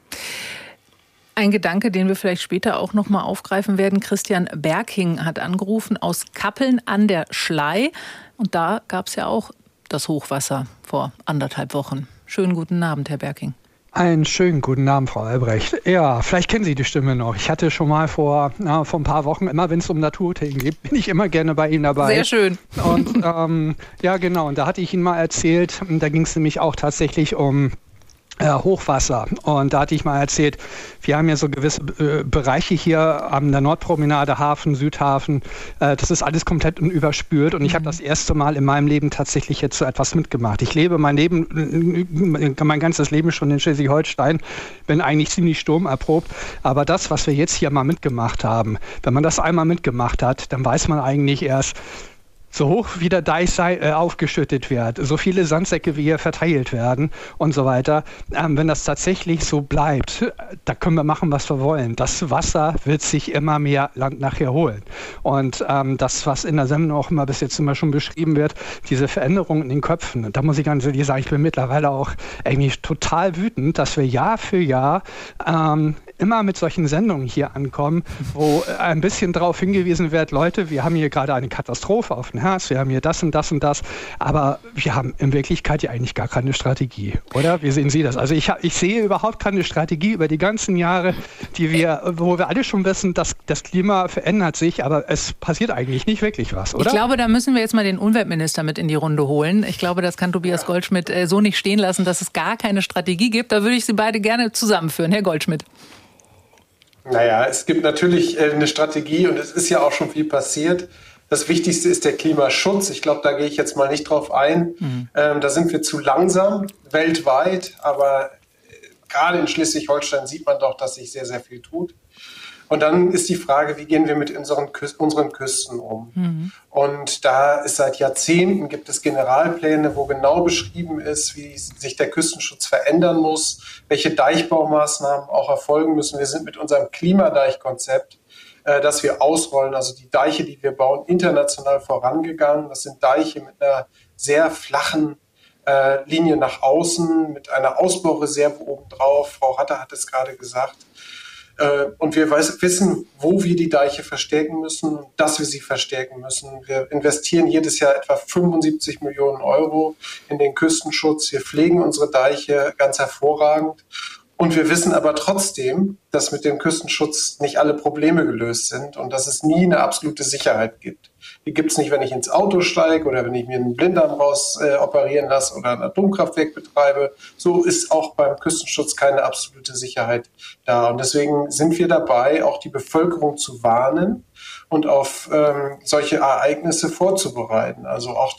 Ein Gedanke, den wir vielleicht später auch noch mal aufgreifen werden. Christian Berking hat angerufen aus Kappeln an der Schlei. Und da gab es ja auch das Hochwasser vor anderthalb Wochen. Schönen guten Abend, Herr Berking. Einen schönen guten Abend, Frau Albrecht. Ja, vielleicht kennen Sie die Stimme noch. Ich hatte schon mal vor, na, vor ein paar Wochen, immer wenn es um Naturthemen geht, bin ich immer gerne bei Ihnen dabei. Sehr schön. Und ähm, ja, genau. Und da hatte ich Ihnen mal erzählt, da ging es nämlich auch tatsächlich um Hochwasser. Und da hatte ich mal erzählt, wir haben ja so gewisse äh, Bereiche hier an der Nordpromenade, Hafen, Südhafen. Äh, das ist alles komplett überspült. Und ich habe mhm. das erste Mal in meinem Leben tatsächlich jetzt so etwas mitgemacht. Ich lebe mein Leben, mein ganzes Leben schon in Schleswig-Holstein, bin eigentlich ziemlich sturmerprobt. Aber das, was wir jetzt hier mal mitgemacht haben, wenn man das einmal mitgemacht hat, dann weiß man eigentlich erst, so hoch wie der Deich äh, aufgeschüttet wird, so viele Sandsäcke wie hier verteilt werden und so weiter. Ähm, wenn das tatsächlich so bleibt, da können wir machen, was wir wollen. Das Wasser wird sich immer mehr Land nachher holen. Und ähm, das, was in der Sendung auch immer bis jetzt immer schon beschrieben wird, diese Veränderungen in den Köpfen, da muss ich ganz ehrlich sagen, ich bin mittlerweile auch eigentlich total wütend, dass wir Jahr für Jahr ähm, immer mit solchen Sendungen hier ankommen, wo ein bisschen darauf hingewiesen wird, Leute, wir haben hier gerade eine Katastrophe auf Herz, wir haben hier das und das und das, aber wir haben in Wirklichkeit ja eigentlich gar keine Strategie, oder? Wie sehen Sie das? Also ich, ich sehe überhaupt keine Strategie über die ganzen Jahre, die wir, wo wir alle schon wissen, dass das Klima verändert sich, aber es passiert eigentlich nicht wirklich was, oder? Ich glaube, da müssen wir jetzt mal den Umweltminister mit in die Runde holen. Ich glaube, das kann Tobias Goldschmidt äh, so nicht stehen lassen, dass es gar keine Strategie gibt. Da würde ich Sie beide gerne zusammenführen. Herr Goldschmidt. Naja, es gibt natürlich äh, eine Strategie und es ist ja auch schon viel passiert. Das Wichtigste ist der Klimaschutz. Ich glaube, da gehe ich jetzt mal nicht drauf ein. Mhm. Ähm, da sind wir zu langsam weltweit, aber äh, gerade in Schleswig-Holstein sieht man doch, dass sich sehr, sehr viel tut. Und dann ist die Frage, wie gehen wir mit unseren, Kü unseren Küsten um? Mhm. Und da ist seit Jahrzehnten gibt es Generalpläne, wo genau beschrieben ist, wie sich der Küstenschutz verändern muss, welche Deichbaumaßnahmen auch erfolgen müssen. Wir sind mit unserem Klimadeichkonzept, äh, das wir ausrollen, also die Deiche, die wir bauen, international vorangegangen. Das sind Deiche mit einer sehr flachen äh, Linie nach außen, mit einer Ausbaureserve obendrauf. Frau Hatter hat es gerade gesagt. Äh, und wir weiß, wissen, wo wir die Deiche verstärken müssen und dass wir sie verstärken müssen. Wir investieren jedes Jahr etwa 75 Millionen Euro in den Küstenschutz. Wir pflegen unsere Deiche ganz hervorragend. Und wir wissen aber trotzdem, dass mit dem Küstenschutz nicht alle Probleme gelöst sind und dass es nie eine absolute Sicherheit gibt. Die gibt es nicht, wenn ich ins Auto steige oder wenn ich mir einen Blinddarm raus äh, operieren lasse oder ein Atomkraftwerk betreibe. So ist auch beim Küstenschutz keine absolute Sicherheit da. Und deswegen sind wir dabei, auch die Bevölkerung zu warnen und auf ähm, solche Ereignisse vorzubereiten. Also auch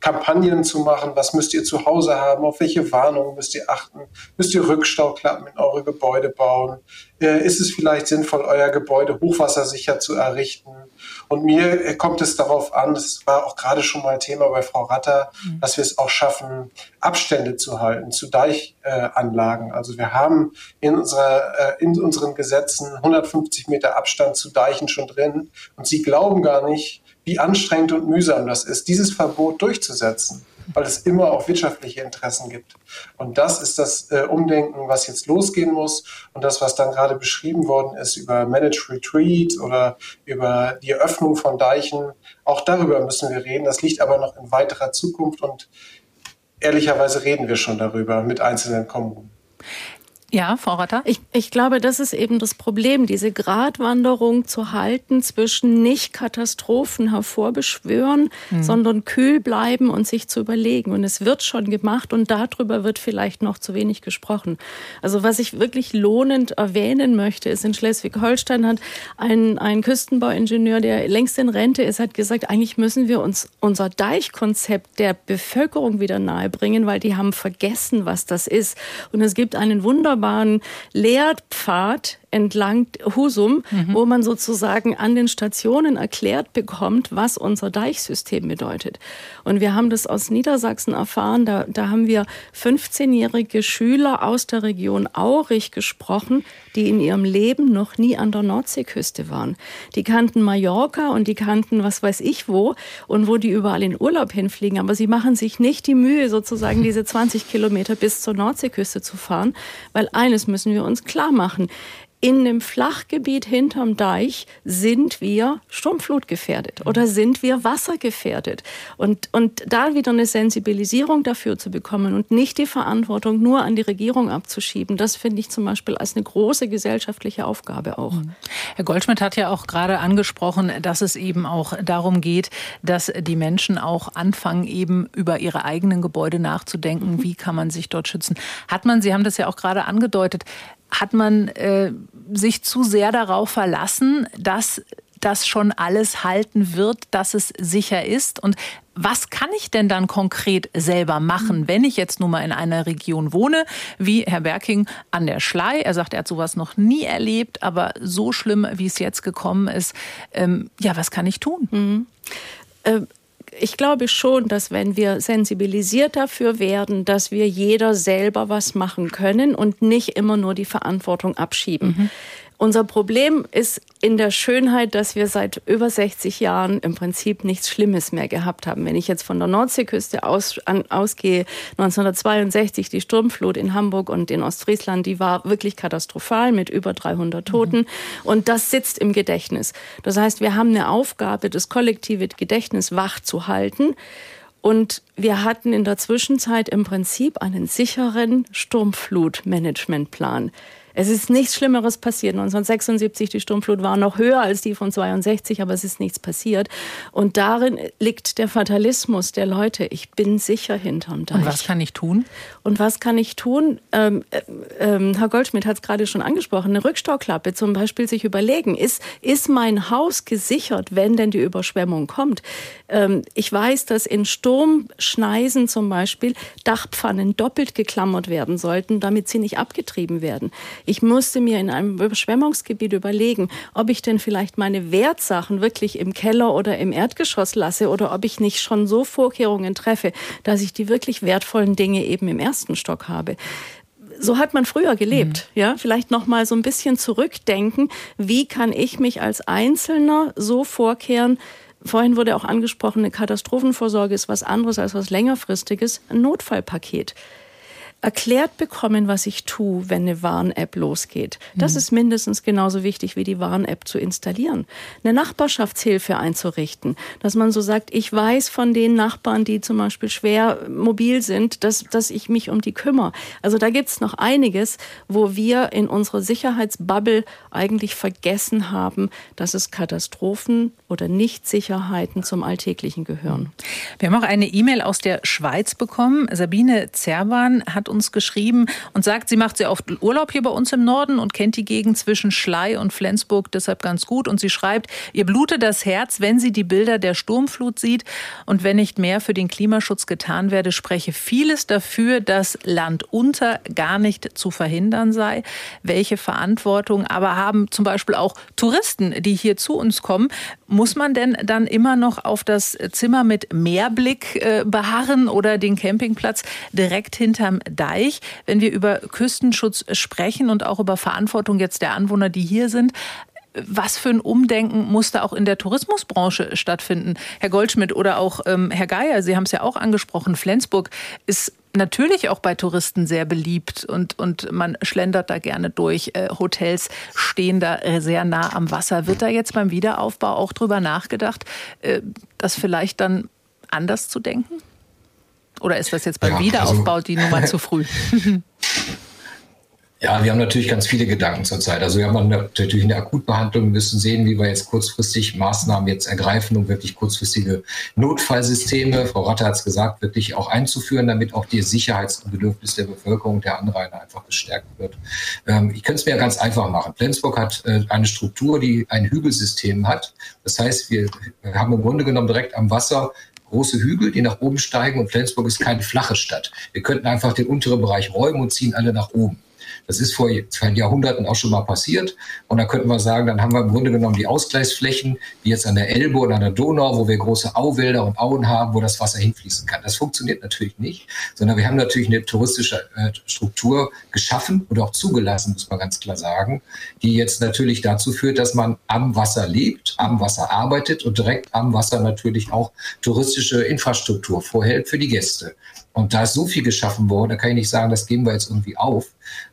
Kampagnen zu machen, was müsst ihr zu Hause haben, auf welche Warnungen müsst ihr achten, müsst ihr Rückstauklappen in eure Gebäude bauen, äh, ist es vielleicht sinnvoll, euer Gebäude hochwassersicher zu errichten. Und mir äh, kommt es darauf an, das war auch gerade schon mal Thema bei Frau Ratter, mhm. dass wir es auch schaffen, Abstände zu halten zu Deichanlagen. Äh, also wir haben in, unserer, äh, in unseren Gesetzen 150 Meter Abstand zu Deichen schon drin. Und Sie glauben gar nicht, wie anstrengend und mühsam das ist, dieses Verbot durchzusetzen, weil es immer auch wirtschaftliche Interessen gibt. Und das ist das äh, Umdenken, was jetzt losgehen muss und das, was dann gerade beschrieben worden ist über Managed Retreat oder über die Eröffnung von Deichen. Auch darüber müssen wir reden. Das liegt aber noch in weiterer Zukunft und ehrlicherweise reden wir schon darüber mit einzelnen Kommunen. Ja, Frau Ratter? Ich, ich glaube, das ist eben das Problem, diese Gratwanderung zu halten zwischen nicht Katastrophen hervorbeschwören, mhm. sondern kühl bleiben und sich zu überlegen. Und es wird schon gemacht und darüber wird vielleicht noch zu wenig gesprochen. Also was ich wirklich lohnend erwähnen möchte, ist in Schleswig-Holstein hat ein, ein Küstenbauingenieur, der längst in Rente ist, hat gesagt, eigentlich müssen wir uns unser Deichkonzept der Bevölkerung wieder nahebringen, weil die haben vergessen, was das ist. Und es gibt einen wunderbaren wunderbaren Lehrpfad entlang Husum, mhm. wo man sozusagen an den Stationen erklärt bekommt, was unser Deichsystem bedeutet. Und wir haben das aus Niedersachsen erfahren. Da, da haben wir 15-jährige Schüler aus der Region Aurich gesprochen, die in ihrem Leben noch nie an der Nordseeküste waren. Die kannten Mallorca und die kannten was weiß ich wo und wo die überall in Urlaub hinfliegen. Aber sie machen sich nicht die Mühe, sozusagen diese (laughs) 20 Kilometer bis zur Nordseeküste zu fahren, weil eines müssen wir uns klar machen in dem Flachgebiet hinterm Deich sind wir sturmflutgefährdet oder sind wir wassergefährdet. Und, und da wieder eine Sensibilisierung dafür zu bekommen und nicht die Verantwortung nur an die Regierung abzuschieben, das finde ich zum Beispiel als eine große gesellschaftliche Aufgabe auch. Mhm. Herr Goldschmidt hat ja auch gerade angesprochen, dass es eben auch darum geht, dass die Menschen auch anfangen, eben über ihre eigenen Gebäude nachzudenken. (laughs) Wie kann man sich dort schützen? Hat man, Sie haben das ja auch gerade angedeutet, hat man äh, sich zu sehr darauf verlassen, dass das schon alles halten wird, dass es sicher ist? Und was kann ich denn dann konkret selber machen, wenn ich jetzt nun mal in einer Region wohne, wie Herr Berking an der Schlei? Er sagt, er hat sowas noch nie erlebt, aber so schlimm, wie es jetzt gekommen ist. Ähm, ja, was kann ich tun? Mhm. Ich glaube schon, dass wenn wir sensibilisiert dafür werden, dass wir jeder selber was machen können und nicht immer nur die Verantwortung abschieben. Mhm. Unser Problem ist in der Schönheit, dass wir seit über 60 Jahren im Prinzip nichts Schlimmes mehr gehabt haben. Wenn ich jetzt von der Nordseeküste aus, an, ausgehe, 1962 die Sturmflut in Hamburg und in Ostfriesland, die war wirklich katastrophal mit über 300 Toten. Mhm. Und das sitzt im Gedächtnis. Das heißt, wir haben eine Aufgabe, das kollektive Gedächtnis wach zu halten. Und wir hatten in der Zwischenzeit im Prinzip einen sicheren Sturmflutmanagementplan. Es ist nichts Schlimmeres passiert. 1976, die Sturmflut war noch höher als die von 62, aber es ist nichts passiert. Und darin liegt der Fatalismus der Leute. Ich bin sicher hinterm Deich. Und was kann ich tun? Und was kann ich tun? Ähm, äh, äh, Herr Goldschmidt hat es gerade schon angesprochen. Eine Rückstauklappe zum Beispiel sich überlegen. Ist, ist mein Haus gesichert, wenn denn die Überschwemmung kommt? Ähm, ich weiß, dass in Sturmschneisen zum Beispiel Dachpfannen doppelt geklammert werden sollten, damit sie nicht abgetrieben werden. Ich musste mir in einem Überschwemmungsgebiet überlegen, ob ich denn vielleicht meine Wertsachen wirklich im Keller oder im Erdgeschoss lasse oder ob ich nicht schon so Vorkehrungen treffe, dass ich die wirklich wertvollen Dinge eben im ersten Stock habe so hat man früher gelebt, mhm. ja? Vielleicht noch mal so ein bisschen zurückdenken, wie kann ich mich als Einzelner so vorkehren? Vorhin wurde auch angesprochen, eine Katastrophenvorsorge ist was anderes als was längerfristiges, ein Notfallpaket erklärt bekommen, was ich tue, wenn eine Warn-App losgeht. Das mhm. ist mindestens genauso wichtig wie die Warn-App zu installieren. Eine Nachbarschaftshilfe einzurichten, dass man so sagt, ich weiß von den Nachbarn, die zum Beispiel schwer mobil sind, dass, dass ich mich um die kümmere. Also da gibt's noch einiges, wo wir in unserer Sicherheitsbubble eigentlich vergessen haben, dass es Katastrophen oder Nichtsicherheiten zum Alltäglichen gehören. Wir haben auch eine E-Mail aus der Schweiz bekommen. Sabine Zerban hat uns geschrieben und sagt, sie macht sehr oft Urlaub hier bei uns im Norden und kennt die Gegend zwischen Schlei und Flensburg deshalb ganz gut. Und sie schreibt, ihr blutet das Herz, wenn sie die Bilder der Sturmflut sieht. Und wenn nicht mehr für den Klimaschutz getan werde, spreche vieles dafür, dass Land unter gar nicht zu verhindern sei. Welche Verantwortung aber haben zum Beispiel auch Touristen, die hier zu uns kommen? Muss man denn dann immer noch auf das Zimmer mit Meerblick äh, beharren oder den Campingplatz direkt hinterm Deich. Wenn wir über Küstenschutz sprechen und auch über Verantwortung jetzt der Anwohner, die hier sind, was für ein Umdenken muss da auch in der Tourismusbranche stattfinden? Herr Goldschmidt oder auch ähm, Herr Geier, Sie haben es ja auch angesprochen, Flensburg ist natürlich auch bei Touristen sehr beliebt und, und man schlendert da gerne durch. Äh, Hotels stehen da sehr nah am Wasser. Wird da jetzt beim Wiederaufbau auch drüber nachgedacht, äh, das vielleicht dann anders zu denken? Oder ist das jetzt beim ja, Wiederaufbau also, die Nummer zu früh? (laughs) Ja, wir haben natürlich ganz viele Gedanken zurzeit. Also wir haben natürlich eine Akutbehandlung, müssen sehen, wie wir jetzt kurzfristig Maßnahmen jetzt ergreifen, um wirklich kurzfristige Notfallsysteme, Frau Ratte hat es gesagt, wirklich auch einzuführen, damit auch die Sicherheitsbedürfnis der Bevölkerung, der Anrainer einfach gestärkt wird. Ähm, ich könnte es mir ja ganz einfach machen. Flensburg hat äh, eine Struktur, die ein Hügelsystem hat. Das heißt, wir haben im Grunde genommen direkt am Wasser große Hügel, die nach oben steigen und Flensburg ist keine flache Stadt. Wir könnten einfach den unteren Bereich räumen und ziehen alle nach oben. Das ist vor Jahrhunderten auch schon mal passiert. Und da könnten wir sagen, dann haben wir im Grunde genommen die Ausgleichsflächen, wie jetzt an der Elbe oder an der Donau, wo wir große Auwälder und Auen haben, wo das Wasser hinfließen kann. Das funktioniert natürlich nicht, sondern wir haben natürlich eine touristische äh, Struktur geschaffen und auch zugelassen, muss man ganz klar sagen, die jetzt natürlich dazu führt, dass man am Wasser lebt, am Wasser arbeitet und direkt am Wasser natürlich auch touristische Infrastruktur vorhält für die Gäste. Und da ist so viel geschaffen worden, da kann ich nicht sagen, das geben wir jetzt irgendwie auf,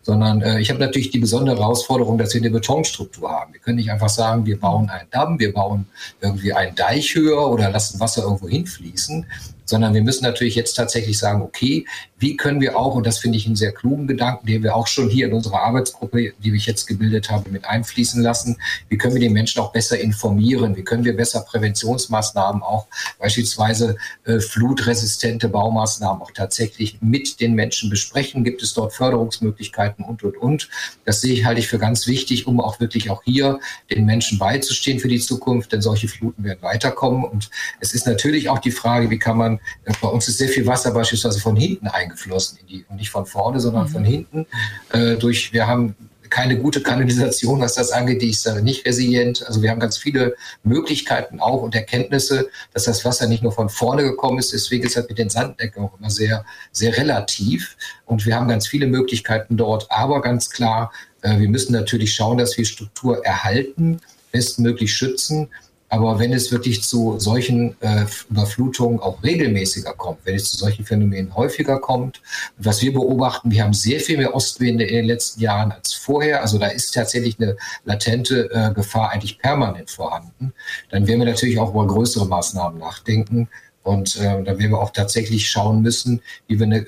sondern äh, ich habe natürlich die besondere Herausforderung, dass wir eine Betonstruktur haben. Wir können nicht einfach sagen, wir bauen einen Damm, wir bauen irgendwie einen Deich höher oder lassen Wasser irgendwo hinfließen, sondern wir müssen natürlich jetzt tatsächlich sagen, okay, wie können wir auch, und das finde ich einen sehr klugen Gedanken, den wir auch schon hier in unserer Arbeitsgruppe, die ich jetzt gebildet habe, mit einfließen lassen, wie können wir die Menschen auch besser informieren, wie können wir besser Präventionsmaßnahmen, auch beispielsweise äh, flutresistente Baumaßnahmen auch tatsächlich mit den Menschen besprechen, gibt es dort Förderungsmöglichkeiten und, und, und. Das sehe ich, halte ich für ganz wichtig, um auch wirklich auch hier den Menschen beizustehen für die Zukunft, denn solche Fluten werden weiterkommen. Und es ist natürlich auch die Frage, wie kann man äh, bei uns ist sehr viel Wasser beispielsweise von hinten eingeflossen in die, und nicht von vorne, sondern mhm. von hinten. Äh, durch, wir haben keine gute Kanalisation, was das angeht, die ist nicht resilient. Also wir haben ganz viele Möglichkeiten auch und Erkenntnisse, dass das Wasser nicht nur von vorne gekommen ist. Deswegen ist das mit den Sanddecken auch immer sehr, sehr relativ. Und wir haben ganz viele Möglichkeiten dort. Aber ganz klar, äh, wir müssen natürlich schauen, dass wir Struktur erhalten, bestmöglich schützen aber wenn es wirklich zu solchen äh, Überflutungen auch regelmäßiger kommt, wenn es zu solchen Phänomenen häufiger kommt, was wir beobachten, wir haben sehr viel mehr Ostwinde in den letzten Jahren als vorher. Also da ist tatsächlich eine latente äh, Gefahr eigentlich permanent vorhanden. Dann werden wir natürlich auch über größere Maßnahmen nachdenken. Und äh, da werden wir auch tatsächlich schauen müssen, wie wir eine,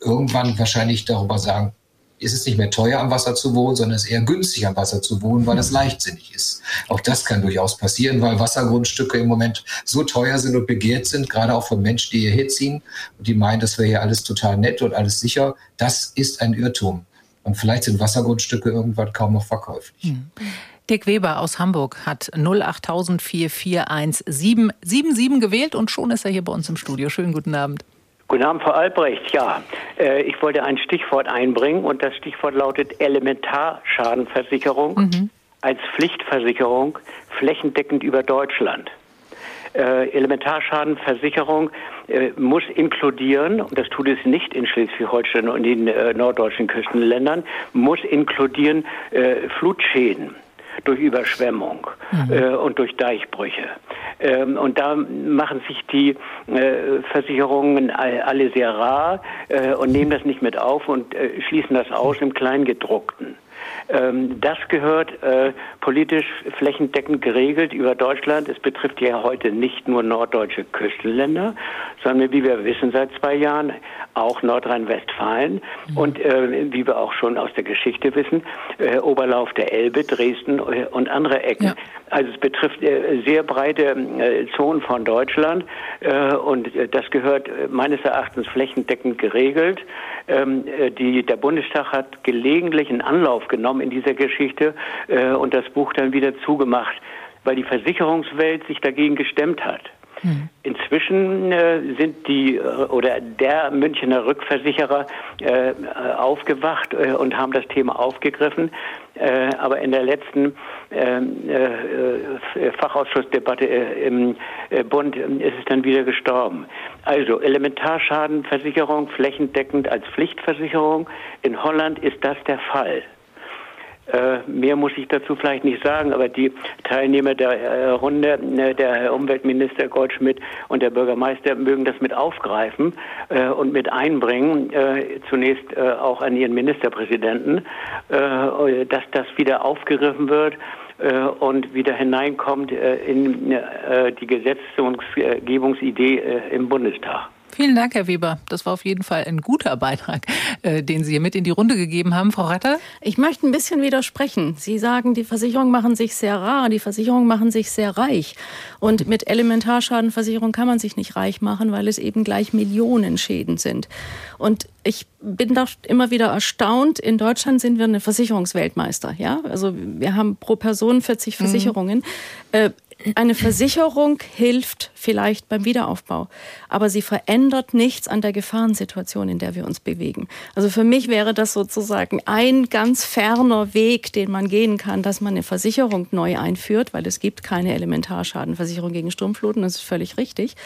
irgendwann wahrscheinlich darüber sagen, ist es nicht mehr teuer, am Wasser zu wohnen, sondern es ist eher günstig, am Wasser zu wohnen, weil es leichtsinnig ist. Auch das kann durchaus passieren, weil Wassergrundstücke im Moment so teuer sind und begehrt sind, gerade auch von Menschen, die hierher ziehen und die meinen, das wäre hier alles total nett und alles sicher. Das ist ein Irrtum. Und vielleicht sind Wassergrundstücke irgendwann kaum noch verkäuflich. Hm. Dirk Weber aus Hamburg hat 080441777 gewählt und schon ist er hier bei uns im Studio. Schönen guten Abend. Guten Abend, Frau Albrecht. Ja, äh, ich wollte ein Stichwort einbringen und das Stichwort lautet Elementarschadenversicherung mhm. als Pflichtversicherung flächendeckend über Deutschland. Äh, Elementarschadenversicherung äh, muss inkludieren, und das tut es nicht in Schleswig-Holstein und in äh, norddeutschen Küstenländern, muss inkludieren äh, Flutschäden durch Überschwemmung mhm. äh, und durch Deichbrüche. Ähm, und da machen sich die äh, Versicherungen alle sehr rar äh, und nehmen das nicht mit auf und äh, schließen das aus im Kleingedruckten. Ähm, das gehört äh, politisch flächendeckend geregelt über Deutschland. Es betrifft ja heute nicht nur norddeutsche Küstenländer, sondern wie wir wissen seit zwei Jahren auch Nordrhein-Westfalen mhm. und äh, wie wir auch schon aus der Geschichte wissen, äh, Oberlauf der Elbe, Dresden äh, und andere Ecken. Ja. Also es betrifft äh, sehr breite äh, Zonen von Deutschland und das gehört meines Erachtens flächendeckend geregelt. Ähm, äh, die, der Bundestag hat gelegentlich einen Anlauf genommen in dieser Geschichte äh, und das Buch dann wieder zugemacht, weil die Versicherungswelt sich dagegen gestemmt hat. Hm. Inzwischen äh, sind die äh, oder der Münchner Rückversicherer äh, aufgewacht äh, und haben das Thema aufgegriffen. Äh, aber in der letzten ähm, äh, Fachausschussdebatte im Bund ist es dann wieder gestorben. Also Elementarschadenversicherung flächendeckend als Pflichtversicherung. In Holland ist das der Fall. Äh, mehr muss ich dazu vielleicht nicht sagen, aber die Teilnehmer der äh, Runde, äh, der Umweltminister Goldschmidt und der Bürgermeister mögen das mit aufgreifen äh, und mit einbringen, zunächst auch an ihren Ministerpräsidenten, dass das wieder aufgegriffen wird und wieder hineinkommt in die Gesetzgebungsidee im Bundestag. Vielen Dank, Herr Weber. Das war auf jeden Fall ein guter Beitrag, äh, den Sie hier mit in die Runde gegeben haben. Frau Ratter? Ich möchte ein bisschen widersprechen. Sie sagen, die Versicherungen machen sich sehr rar, die Versicherungen machen sich sehr reich. Und mit Elementarschadenversicherung kann man sich nicht reich machen, weil es eben gleich Millionen Schäden sind. Und ich bin doch immer wieder erstaunt. In Deutschland sind wir eine Versicherungsweltmeister. Ja, also wir haben pro Person 40 mhm. Versicherungen. Mhm. Äh, eine Versicherung hilft vielleicht beim Wiederaufbau, aber sie verändert nichts an der Gefahrensituation, in der wir uns bewegen. Also für mich wäre das sozusagen ein ganz ferner Weg, den man gehen kann, dass man eine Versicherung neu einführt, weil es gibt keine Elementarschadenversicherung gegen Sturmfluten, das ist völlig richtig.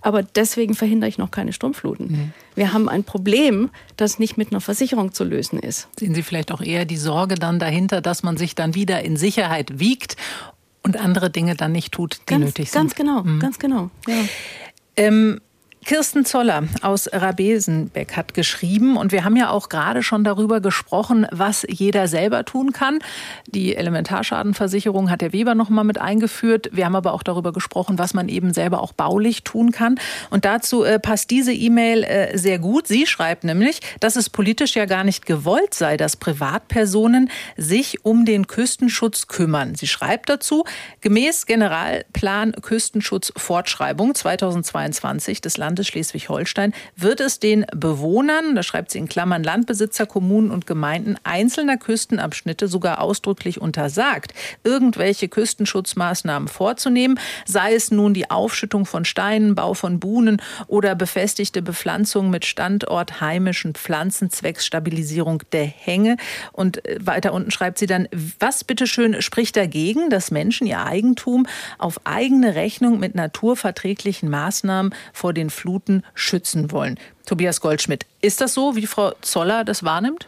Aber deswegen verhindere ich noch keine Sturmfluten. Mhm. Wir haben ein Problem, das nicht mit einer Versicherung zu lösen ist. Sehen Sie vielleicht auch eher die Sorge dann dahinter, dass man sich dann wieder in Sicherheit wiegt und andere Dinge dann nicht tut, die ganz, nötig sind. Ganz genau, mhm. ganz genau. Ja. Ähm, Kirsten Zoller aus Rabesenbeck hat geschrieben und wir haben ja auch gerade schon darüber gesprochen, was jeder selber tun kann. Die Elementarschadenversicherung hat der Weber noch mal mit eingeführt. Wir haben aber auch darüber gesprochen, was man eben selber auch baulich tun kann. Und dazu äh, passt diese E-Mail äh, sehr gut. Sie schreibt nämlich, dass es politisch ja gar nicht gewollt sei, dass Privatpersonen sich um den Küstenschutz kümmern. Sie schreibt dazu, gemäß Generalplan Küstenschutz Fortschreibung 2022 des Landes Landes Schleswig-Holstein wird es den Bewohnern, da schreibt sie in Klammern Landbesitzer, Kommunen und Gemeinden einzelner Küstenabschnitte sogar ausdrücklich untersagt, irgendwelche Küstenschutzmaßnahmen vorzunehmen, sei es nun die Aufschüttung von Steinen, Bau von Buhnen oder befestigte Bepflanzung mit standortheimischen Pflanzen zwecks Stabilisierung der Hänge. Und äh, weiter unten schreibt sie dann, was bitteschön spricht dagegen, dass Menschen ihr Eigentum auf eigene Rechnung mit naturverträglichen Maßnahmen vor den Fluten schützen wollen. Tobias Goldschmidt, ist das so, wie Frau Zoller das wahrnimmt?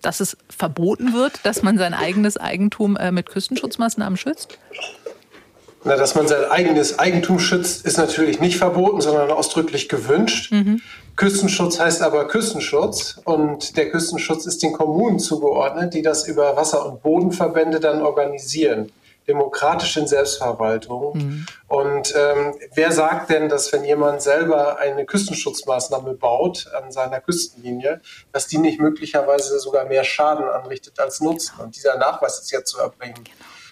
Dass es verboten wird, dass man sein eigenes Eigentum äh, mit Küstenschutzmaßnahmen schützt? Na, dass man sein eigenes Eigentum schützt, ist natürlich nicht verboten, sondern ausdrücklich gewünscht. Mhm. Küstenschutz heißt aber Küstenschutz und der Küstenschutz ist den Kommunen zugeordnet, die das über Wasser- und Bodenverbände dann organisieren demokratischen Selbstverwaltung. Mhm. Und ähm, wer sagt denn, dass wenn jemand selber eine Küstenschutzmaßnahme baut an seiner Küstenlinie, dass die nicht möglicherweise sogar mehr Schaden anrichtet als Nutzen? Und dieser Nachweis ist ja zu erbringen.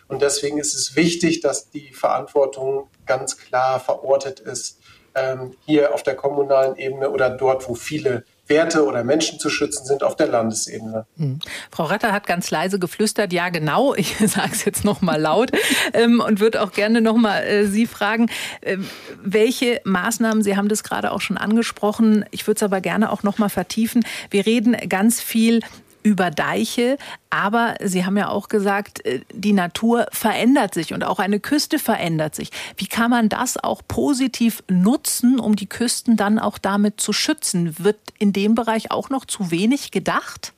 Und deswegen ist es wichtig, dass die Verantwortung ganz klar verortet ist, ähm, hier auf der kommunalen Ebene oder dort, wo viele Werte oder Menschen zu schützen sind auf der Landesebene. Mhm. Frau Ratter hat ganz leise geflüstert, ja genau, (laughs) ich sage es jetzt noch mal laut ähm, und würde auch gerne noch mal äh, Sie fragen, äh, welche Maßnahmen, Sie haben das gerade auch schon angesprochen, ich würde es aber gerne auch noch mal vertiefen. Wir reden ganz viel über Deiche. Aber Sie haben ja auch gesagt, äh, die Natur verändert sich und auch eine Küste verändert sich. Wie kann man das auch positiv nutzen, um die Küsten dann auch damit zu schützen? Wird in dem Bereich auch noch zu wenig gedacht?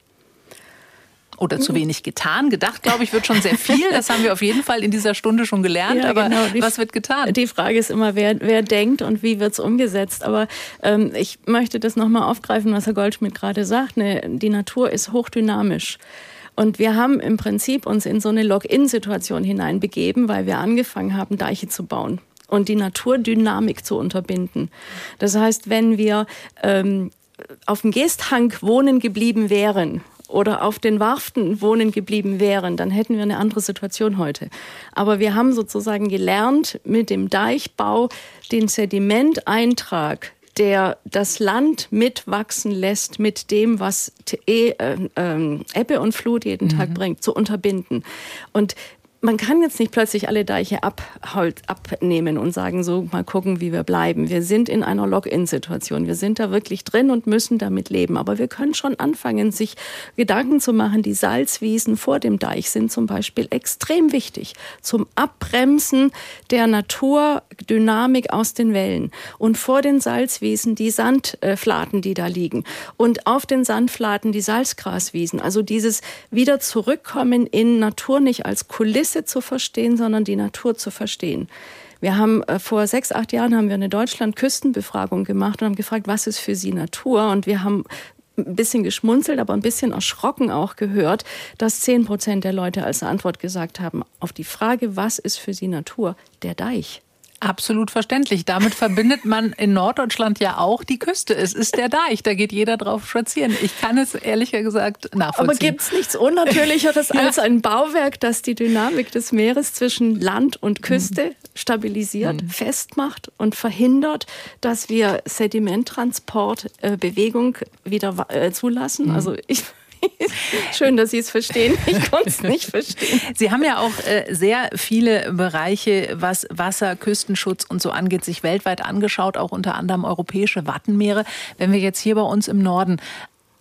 Oder zu wenig getan. Gedacht, glaube ich, wird schon sehr viel. Das haben wir auf jeden Fall in dieser Stunde schon gelernt. Ja, aber genau. was wird getan? Die Frage ist immer, wer, wer denkt und wie wird es umgesetzt. Aber ähm, ich möchte das nochmal aufgreifen, was Herr Goldschmidt gerade sagt. Ne, die Natur ist hochdynamisch. Und wir haben im Prinzip uns in so eine Login-Situation hineinbegeben, weil wir angefangen haben, Deiche zu bauen und die Naturdynamik zu unterbinden. Das heißt, wenn wir ähm, auf dem Geesthang wohnen geblieben wären oder auf den Warften wohnen geblieben wären, dann hätten wir eine andere Situation heute. Aber wir haben sozusagen gelernt, mit dem Deichbau den Sedimenteintrag der das Land mitwachsen lässt mit dem, was e, äh, äh, Ebbe und Flut jeden mhm. Tag bringt, zu unterbinden. Und man kann jetzt nicht plötzlich alle Deiche ab, abnehmen und sagen, so mal gucken, wie wir bleiben. Wir sind in einer Login-Situation. Wir sind da wirklich drin und müssen damit leben. Aber wir können schon anfangen, sich Gedanken zu machen. Die Salzwiesen vor dem Deich sind zum Beispiel extrem wichtig zum Abbremsen der Naturdynamik aus den Wellen. Und vor den Salzwiesen die Sandflaten, die da liegen. Und auf den Sandflaten die Salzgraswiesen. Also dieses wieder zurückkommen in Natur nicht als Kulisse Kulisse zu verstehen, sondern die Natur zu verstehen. Wir haben äh, vor sechs, acht Jahren haben wir eine Deutschland-Küstenbefragung gemacht und haben gefragt, was ist für Sie Natur? Und wir haben ein bisschen geschmunzelt, aber ein bisschen erschrocken auch gehört, dass zehn Prozent der Leute als Antwort gesagt haben auf die Frage, was ist für sie Natur? Der Deich. Absolut verständlich. Damit verbindet man in Norddeutschland ja auch die Küste. Es ist der Deich, da geht jeder drauf spazieren. Ich kann es ehrlich gesagt nachvollziehen. Aber gibt es nichts Unnatürlicheres (laughs) ja. als ein Bauwerk, das die Dynamik des Meeres zwischen Land und Küste mhm. stabilisiert, mhm. festmacht und verhindert, dass wir Sedimenttransport, äh, Bewegung wieder äh, zulassen? Mhm. Also ich (laughs) Schön, dass Sie es verstehen. Ich konnte es nicht verstehen. (laughs) Sie haben ja auch äh, sehr viele Bereiche, was Wasser, Küstenschutz und so angeht, sich weltweit angeschaut, auch unter anderem europäische Wattenmeere. Wenn wir jetzt hier bei uns im Norden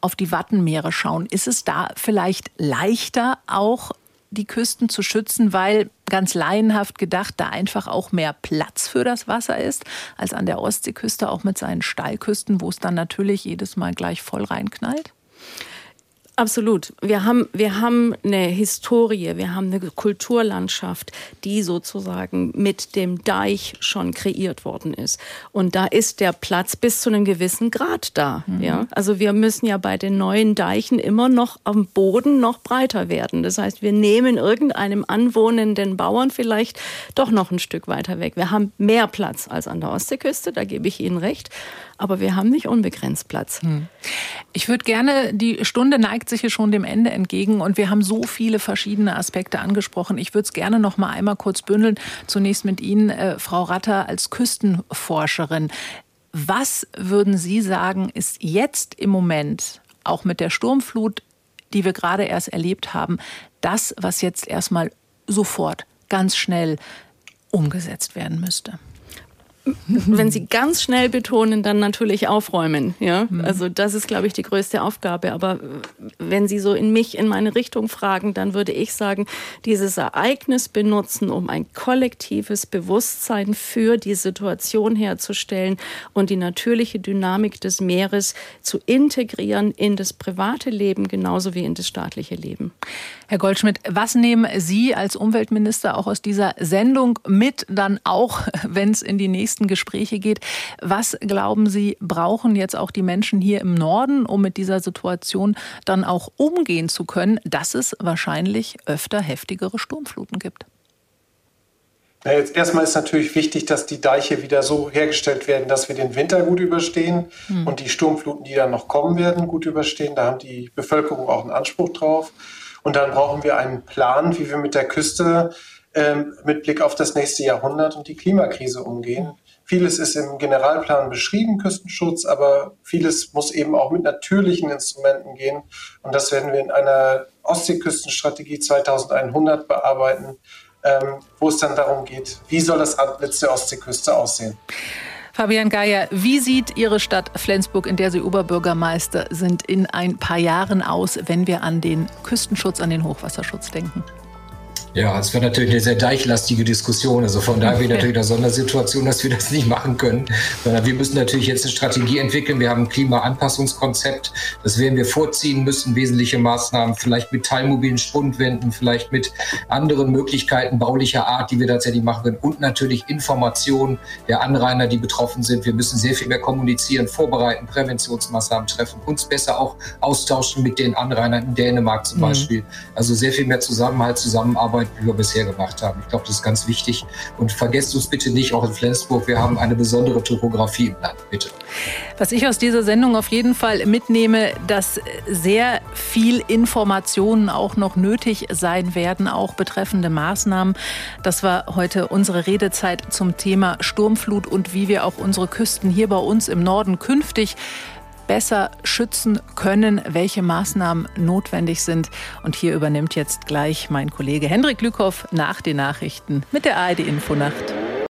auf die Wattenmeere schauen, ist es da vielleicht leichter auch die Küsten zu schützen, weil ganz laienhaft gedacht, da einfach auch mehr Platz für das Wasser ist, als an der Ostseeküste, auch mit seinen Steilküsten, wo es dann natürlich jedes Mal gleich voll reinknallt? Absolut. Wir haben, wir haben eine Historie, wir haben eine Kulturlandschaft, die sozusagen mit dem Deich schon kreiert worden ist. Und da ist der Platz bis zu einem gewissen Grad da. Mhm. Ja? Also wir müssen ja bei den neuen Deichen immer noch am Boden noch breiter werden. Das heißt, wir nehmen irgendeinem anwohnenden Bauern vielleicht doch noch ein Stück weiter weg. Wir haben mehr Platz als an der Ostseeküste, da gebe ich Ihnen recht aber wir haben nicht unbegrenzt Platz. Hm. Ich würde gerne, die Stunde neigt sich hier schon dem Ende entgegen und wir haben so viele verschiedene Aspekte angesprochen. Ich würde es gerne noch mal einmal kurz bündeln. Zunächst mit Ihnen, äh, Frau Ratter, als Küstenforscherin. Was würden Sie sagen, ist jetzt im Moment, auch mit der Sturmflut, die wir gerade erst erlebt haben, das, was jetzt erstmal sofort, ganz schnell umgesetzt werden müsste? Wenn Sie ganz schnell betonen, dann natürlich aufräumen. Ja, mhm. also das ist, glaube ich, die größte Aufgabe. Aber wenn Sie so in mich, in meine Richtung fragen, dann würde ich sagen, dieses Ereignis benutzen, um ein kollektives Bewusstsein für die Situation herzustellen und die natürliche Dynamik des Meeres zu integrieren in das private Leben genauso wie in das staatliche Leben. Herr Goldschmidt, was nehmen Sie als Umweltminister auch aus dieser Sendung mit, dann auch, (laughs) wenn es in die nächsten Gespräche geht? Was glauben Sie, brauchen jetzt auch die Menschen hier im Norden, um mit dieser Situation dann auch umgehen zu können, dass es wahrscheinlich öfter heftigere Sturmfluten gibt? Ja, jetzt erstmal ist natürlich wichtig, dass die Deiche wieder so hergestellt werden, dass wir den Winter gut überstehen hm. und die Sturmfluten, die dann noch kommen werden, gut überstehen. Da haben die Bevölkerung auch einen Anspruch drauf. Und dann brauchen wir einen Plan, wie wir mit der Küste ähm, mit Blick auf das nächste Jahrhundert und die Klimakrise umgehen. Vieles ist im Generalplan beschrieben, Küstenschutz, aber vieles muss eben auch mit natürlichen Instrumenten gehen. Und das werden wir in einer Ostseeküstenstrategie 2100 bearbeiten, ähm, wo es dann darum geht, wie soll das Antlitz der Ostseeküste aussehen. Fabian Geier, wie sieht Ihre Stadt Flensburg, in der Sie Oberbürgermeister sind, in ein paar Jahren aus, wenn wir an den Küstenschutz, an den Hochwasserschutz denken? Ja, es wäre natürlich eine sehr deichlastige Diskussion. Also von daher wir (laughs) natürlich eine Sondersituation, dass wir das nicht machen können. Sondern wir müssen natürlich jetzt eine Strategie entwickeln. Wir haben ein Klimaanpassungskonzept. Das werden wir vorziehen müssen. Wesentliche Maßnahmen, vielleicht mit teilmobilen Spundwänden, vielleicht mit anderen Möglichkeiten baulicher Art, die wir tatsächlich machen können. Und natürlich Informationen der Anrainer, die betroffen sind. Wir müssen sehr viel mehr kommunizieren, vorbereiten, Präventionsmaßnahmen treffen, uns besser auch austauschen mit den Anrainern in Dänemark zum mhm. Beispiel. Also sehr viel mehr Zusammenhalt, Zusammenarbeit Arbeit, die wir bisher gemacht haben. Ich glaube, das ist ganz wichtig. Und vergesst uns bitte nicht, auch in Flensburg, wir haben eine besondere Topografie im Land. Bitte. Was ich aus dieser Sendung auf jeden Fall mitnehme, dass sehr viel Informationen auch noch nötig sein werden, auch betreffende Maßnahmen. Das war heute unsere Redezeit zum Thema Sturmflut und wie wir auch unsere Küsten hier bei uns im Norden künftig besser schützen können, welche Maßnahmen notwendig sind. Und hier übernimmt jetzt gleich mein Kollege Hendrik Lückhoff nach den Nachrichten mit der ARD Infonacht.